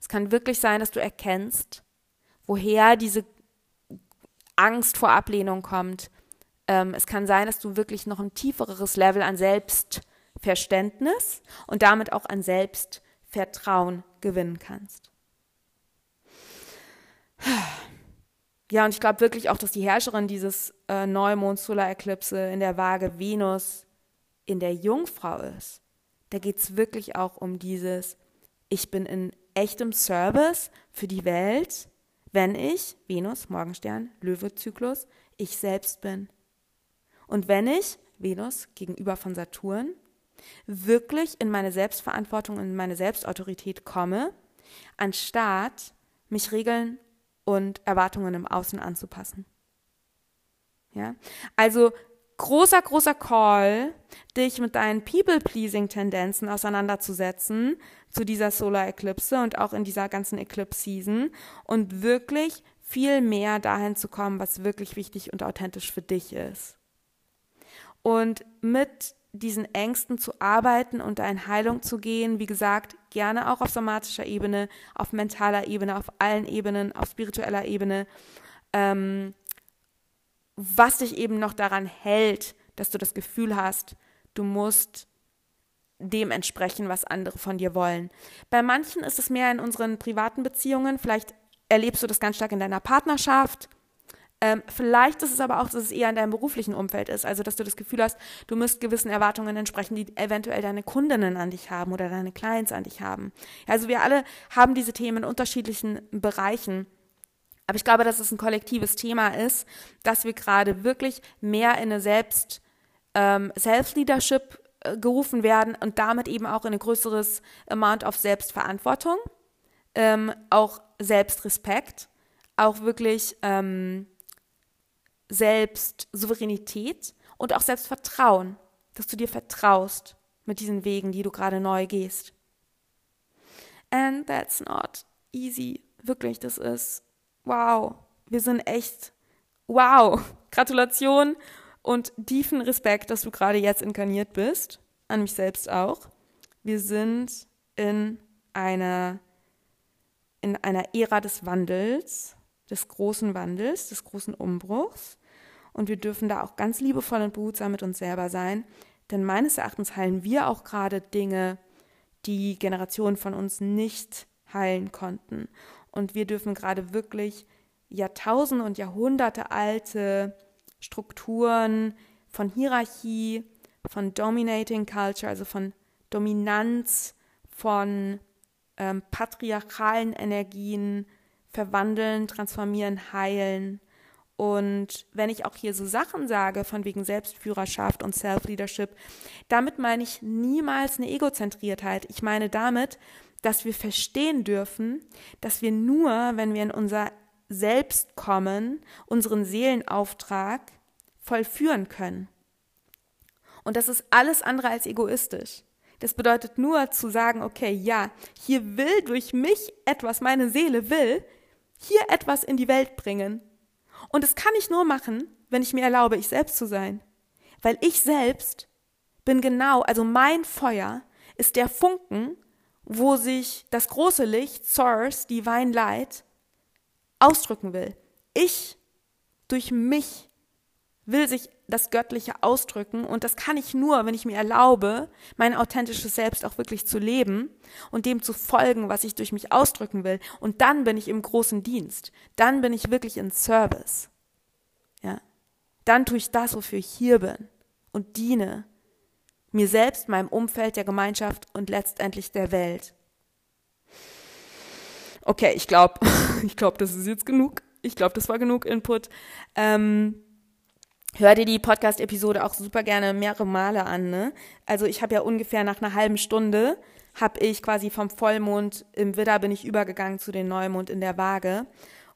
Es kann wirklich sein, dass du erkennst, woher diese Angst vor Ablehnung kommt. Ähm, es kann sein, dass du wirklich noch ein tieferes Level an Selbstverständnis und damit auch an Selbst Vertrauen gewinnen kannst. Ja, und ich glaube wirklich auch, dass die Herrscherin dieses äh, Neumond-Solar-Eklipse in der Waage Venus in der Jungfrau ist. Da geht es wirklich auch um dieses, ich bin in echtem Service für die Welt, wenn ich, Venus, Morgenstern, Löwe-Zyklus, ich selbst bin. Und wenn ich, Venus, gegenüber von Saturn, wirklich in meine Selbstverantwortung, in meine Selbstautorität komme, anstatt mich Regeln und Erwartungen im Außen anzupassen. Ja? Also großer, großer Call, dich mit deinen People-Pleasing-Tendenzen auseinanderzusetzen zu dieser Solar-Eclipse und auch in dieser ganzen Eclipse-Season und wirklich viel mehr dahin zu kommen, was wirklich wichtig und authentisch für dich ist. Und mit diesen Ängsten zu arbeiten und in Heilung zu gehen, wie gesagt, gerne auch auf somatischer Ebene, auf mentaler Ebene, auf allen Ebenen, auf spiritueller Ebene, ähm, was dich eben noch daran hält, dass du das Gefühl hast, du musst dem entsprechen, was andere von dir wollen. Bei manchen ist es mehr in unseren privaten Beziehungen, vielleicht erlebst du das ganz stark in deiner Partnerschaft, ähm, vielleicht ist es aber auch, dass es eher in deinem beruflichen Umfeld ist, also dass du das Gefühl hast, du müsst gewissen Erwartungen entsprechen, die eventuell deine Kundinnen an dich haben oder deine Clients an dich haben. Also wir alle haben diese Themen in unterschiedlichen Bereichen. Aber ich glaube, dass es ein kollektives Thema ist, dass wir gerade wirklich mehr in eine Selbst, ähm, Self-Leadership äh, gerufen werden und damit eben auch in ein größeres Amount of Selbstverantwortung, ähm, auch Selbstrespekt, auch wirklich ähm, Selbstsouveränität und auch Selbstvertrauen, dass du dir vertraust mit diesen Wegen, die du gerade neu gehst. And that's not easy. Wirklich, das ist wow. Wir sind echt wow. Gratulation und tiefen Respekt, dass du gerade jetzt inkarniert bist. An mich selbst auch. Wir sind in einer, in einer Ära des Wandels des großen Wandels, des großen Umbruchs. Und wir dürfen da auch ganz liebevoll und behutsam mit uns selber sein. Denn meines Erachtens heilen wir auch gerade Dinge, die Generationen von uns nicht heilen konnten. Und wir dürfen gerade wirklich Jahrtausende und Jahrhunderte alte Strukturen von Hierarchie, von Dominating Culture, also von Dominanz, von ähm, patriarchalen Energien, verwandeln, transformieren, heilen. Und wenn ich auch hier so Sachen sage, von wegen Selbstführerschaft und Self-Leadership, damit meine ich niemals eine Egozentriertheit. Ich meine damit, dass wir verstehen dürfen, dass wir nur, wenn wir in unser Selbst kommen, unseren Seelenauftrag vollführen können. Und das ist alles andere als egoistisch. Das bedeutet nur zu sagen, okay, ja, hier will durch mich etwas, meine Seele will, hier etwas in die Welt bringen. Und das kann ich nur machen, wenn ich mir erlaube, ich selbst zu sein. Weil ich selbst bin genau, also mein Feuer ist der Funken, wo sich das große Licht, Source, Divine Light, ausdrücken will. Ich durch mich will sich das Göttliche ausdrücken und das kann ich nur, wenn ich mir erlaube, mein authentisches Selbst auch wirklich zu leben und dem zu folgen, was ich durch mich ausdrücken will. Und dann bin ich im großen Dienst. Dann bin ich wirklich in Service. Ja. Dann tue ich das, wofür ich hier bin und diene mir selbst, meinem Umfeld, der Gemeinschaft und letztendlich der Welt. Okay, ich glaube, ich glaube, das ist jetzt genug. Ich glaube, das war genug Input. Ähm, hör dir die Podcast-Episode auch super gerne mehrere Male an. Ne? Also ich habe ja ungefähr nach einer halben Stunde habe ich quasi vom Vollmond im Widder bin ich übergegangen zu den Neumond in der Waage.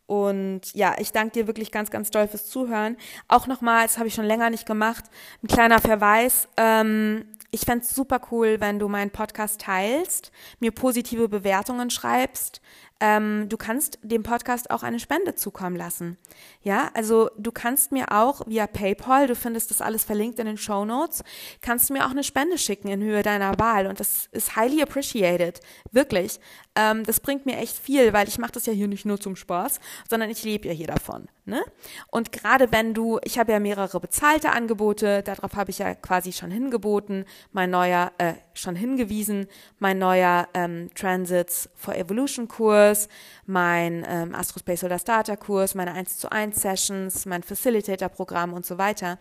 Und ja, ich danke dir wirklich ganz, ganz doll fürs Zuhören. Auch nochmal, das habe ich schon länger nicht gemacht, ein kleiner Verweis. Ähm, ich fände super cool, wenn du meinen Podcast teilst, mir positive Bewertungen schreibst, Ähm, du kannst dem Podcast auch eine Spende zukommen lassen. Ja, also du kannst mir auch via PayPal, du findest das alles verlinkt in den Show Notes, kannst mir auch eine Spende schicken in Höhe deiner Wahl und das ist highly appreciated. Wirklich. Ähm, das bringt mir echt viel, weil ich mache das ja hier nicht nur zum Spaß, sondern ich lebe ja hier davon. Ne? Und gerade wenn du, ich habe ja mehrere bezahlte Angebote, darauf habe ich ja quasi schon hingeboten, mein neuer, äh, schon hingewiesen, mein neuer ähm, Transits for Evolution Kurs, mein ähm, Astrospace Solar Starter Kurs, meine 1 zu 1 Sessions, mein Facilitator Programm und so weiter,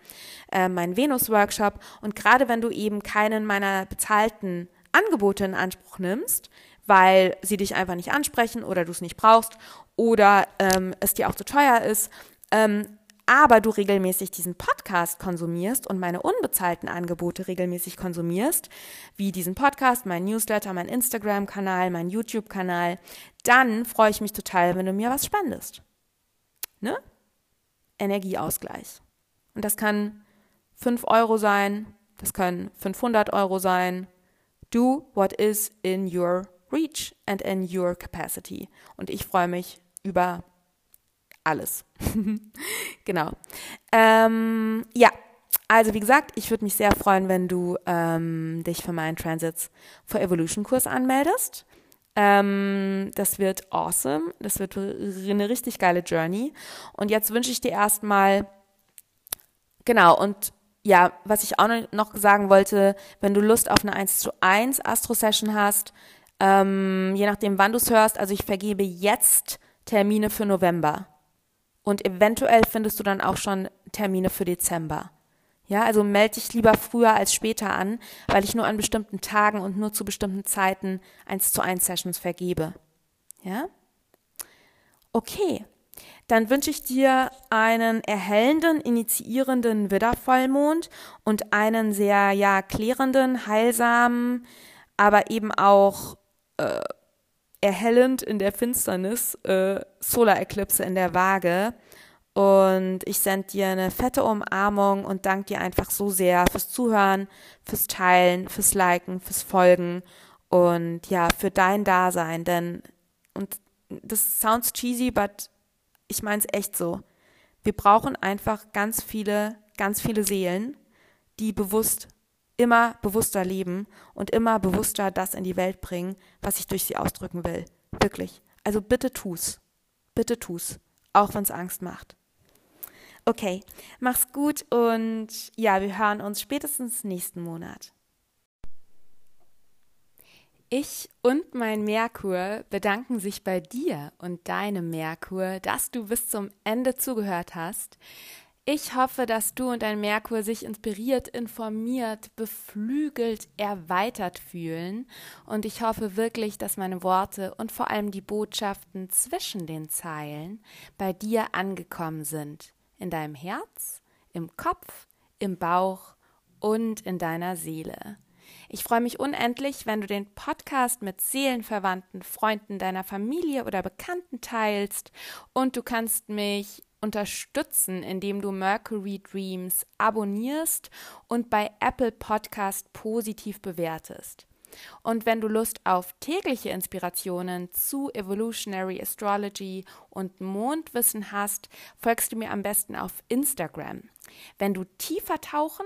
äh, mein Venus Workshop. Und gerade wenn du eben keinen meiner bezahlten Angebote in Anspruch nimmst, weil sie dich einfach nicht ansprechen oder du es nicht brauchst oder ähm, es dir auch zu teuer ist, ähm, aber du regelmäßig diesen Podcast konsumierst und meine unbezahlten Angebote regelmäßig konsumierst, wie diesen Podcast, mein Newsletter, mein Instagram-Kanal, mein YouTube-Kanal, dann freue ich mich total, wenn du mir was spendest. Ne? Energieausgleich. Und das kann 5 Euro sein, das können 500 Euro sein. Do what is in your reach and in your capacity. Und ich freue mich über alles. genau. Ähm, ja, also wie gesagt, ich würde mich sehr freuen, wenn du ähm, dich für meinen Transits for Evolution Kurs anmeldest. Ähm, das wird awesome. Das wird eine richtig geile Journey. Und jetzt wünsche ich dir erstmal, genau, und ja, was ich auch noch sagen wollte, wenn du Lust auf eine 1 zu 1 Astro-Session hast, ähm, je nachdem, wann du es hörst. Also ich vergebe jetzt Termine für November. Und eventuell findest du dann auch schon Termine für Dezember. Ja, also melde dich lieber früher als später an, weil ich nur an bestimmten Tagen und nur zu bestimmten Zeiten eins zu eins Sessions vergebe. Ja? Okay. Dann wünsche ich dir einen erhellenden, initiierenden Widdervollmond und einen sehr, ja, klärenden, heilsamen, aber eben auch äh, erhellend in der Finsternis, äh, Solar-Eklipse in der Waage. Und ich sende dir eine fette Umarmung und danke dir einfach so sehr fürs Zuhören, fürs Teilen, fürs Liken, fürs Folgen und ja, für dein Dasein. Denn, und das sounds cheesy, but ich meine es echt so. Wir brauchen einfach ganz viele, ganz viele Seelen, die bewusst immer bewusster leben und immer bewusster das in die Welt bringen, was ich durch sie ausdrücken will. Wirklich. Also bitte tu's. Bitte tu's. Auch wenn es Angst macht. Okay, mach's gut und ja, wir hören uns spätestens nächsten Monat. Ich und mein Merkur bedanken sich bei dir und deinem Merkur, dass du bis zum Ende zugehört hast. Ich hoffe, dass du und dein Merkur sich inspiriert, informiert, beflügelt, erweitert fühlen. Und ich hoffe wirklich, dass meine Worte und vor allem die Botschaften zwischen den Zeilen bei dir angekommen sind. In deinem Herz, im Kopf, im Bauch und in deiner Seele. Ich freue mich unendlich, wenn du den Podcast mit Seelenverwandten, Freunden deiner Familie oder Bekannten teilst und du kannst mich unterstützen, indem du Mercury Dreams abonnierst und bei Apple Podcast positiv bewertest. Und wenn du Lust auf tägliche Inspirationen zu Evolutionary Astrology und Mondwissen hast, folgst du mir am besten auf Instagram. Wenn du tiefer tauchen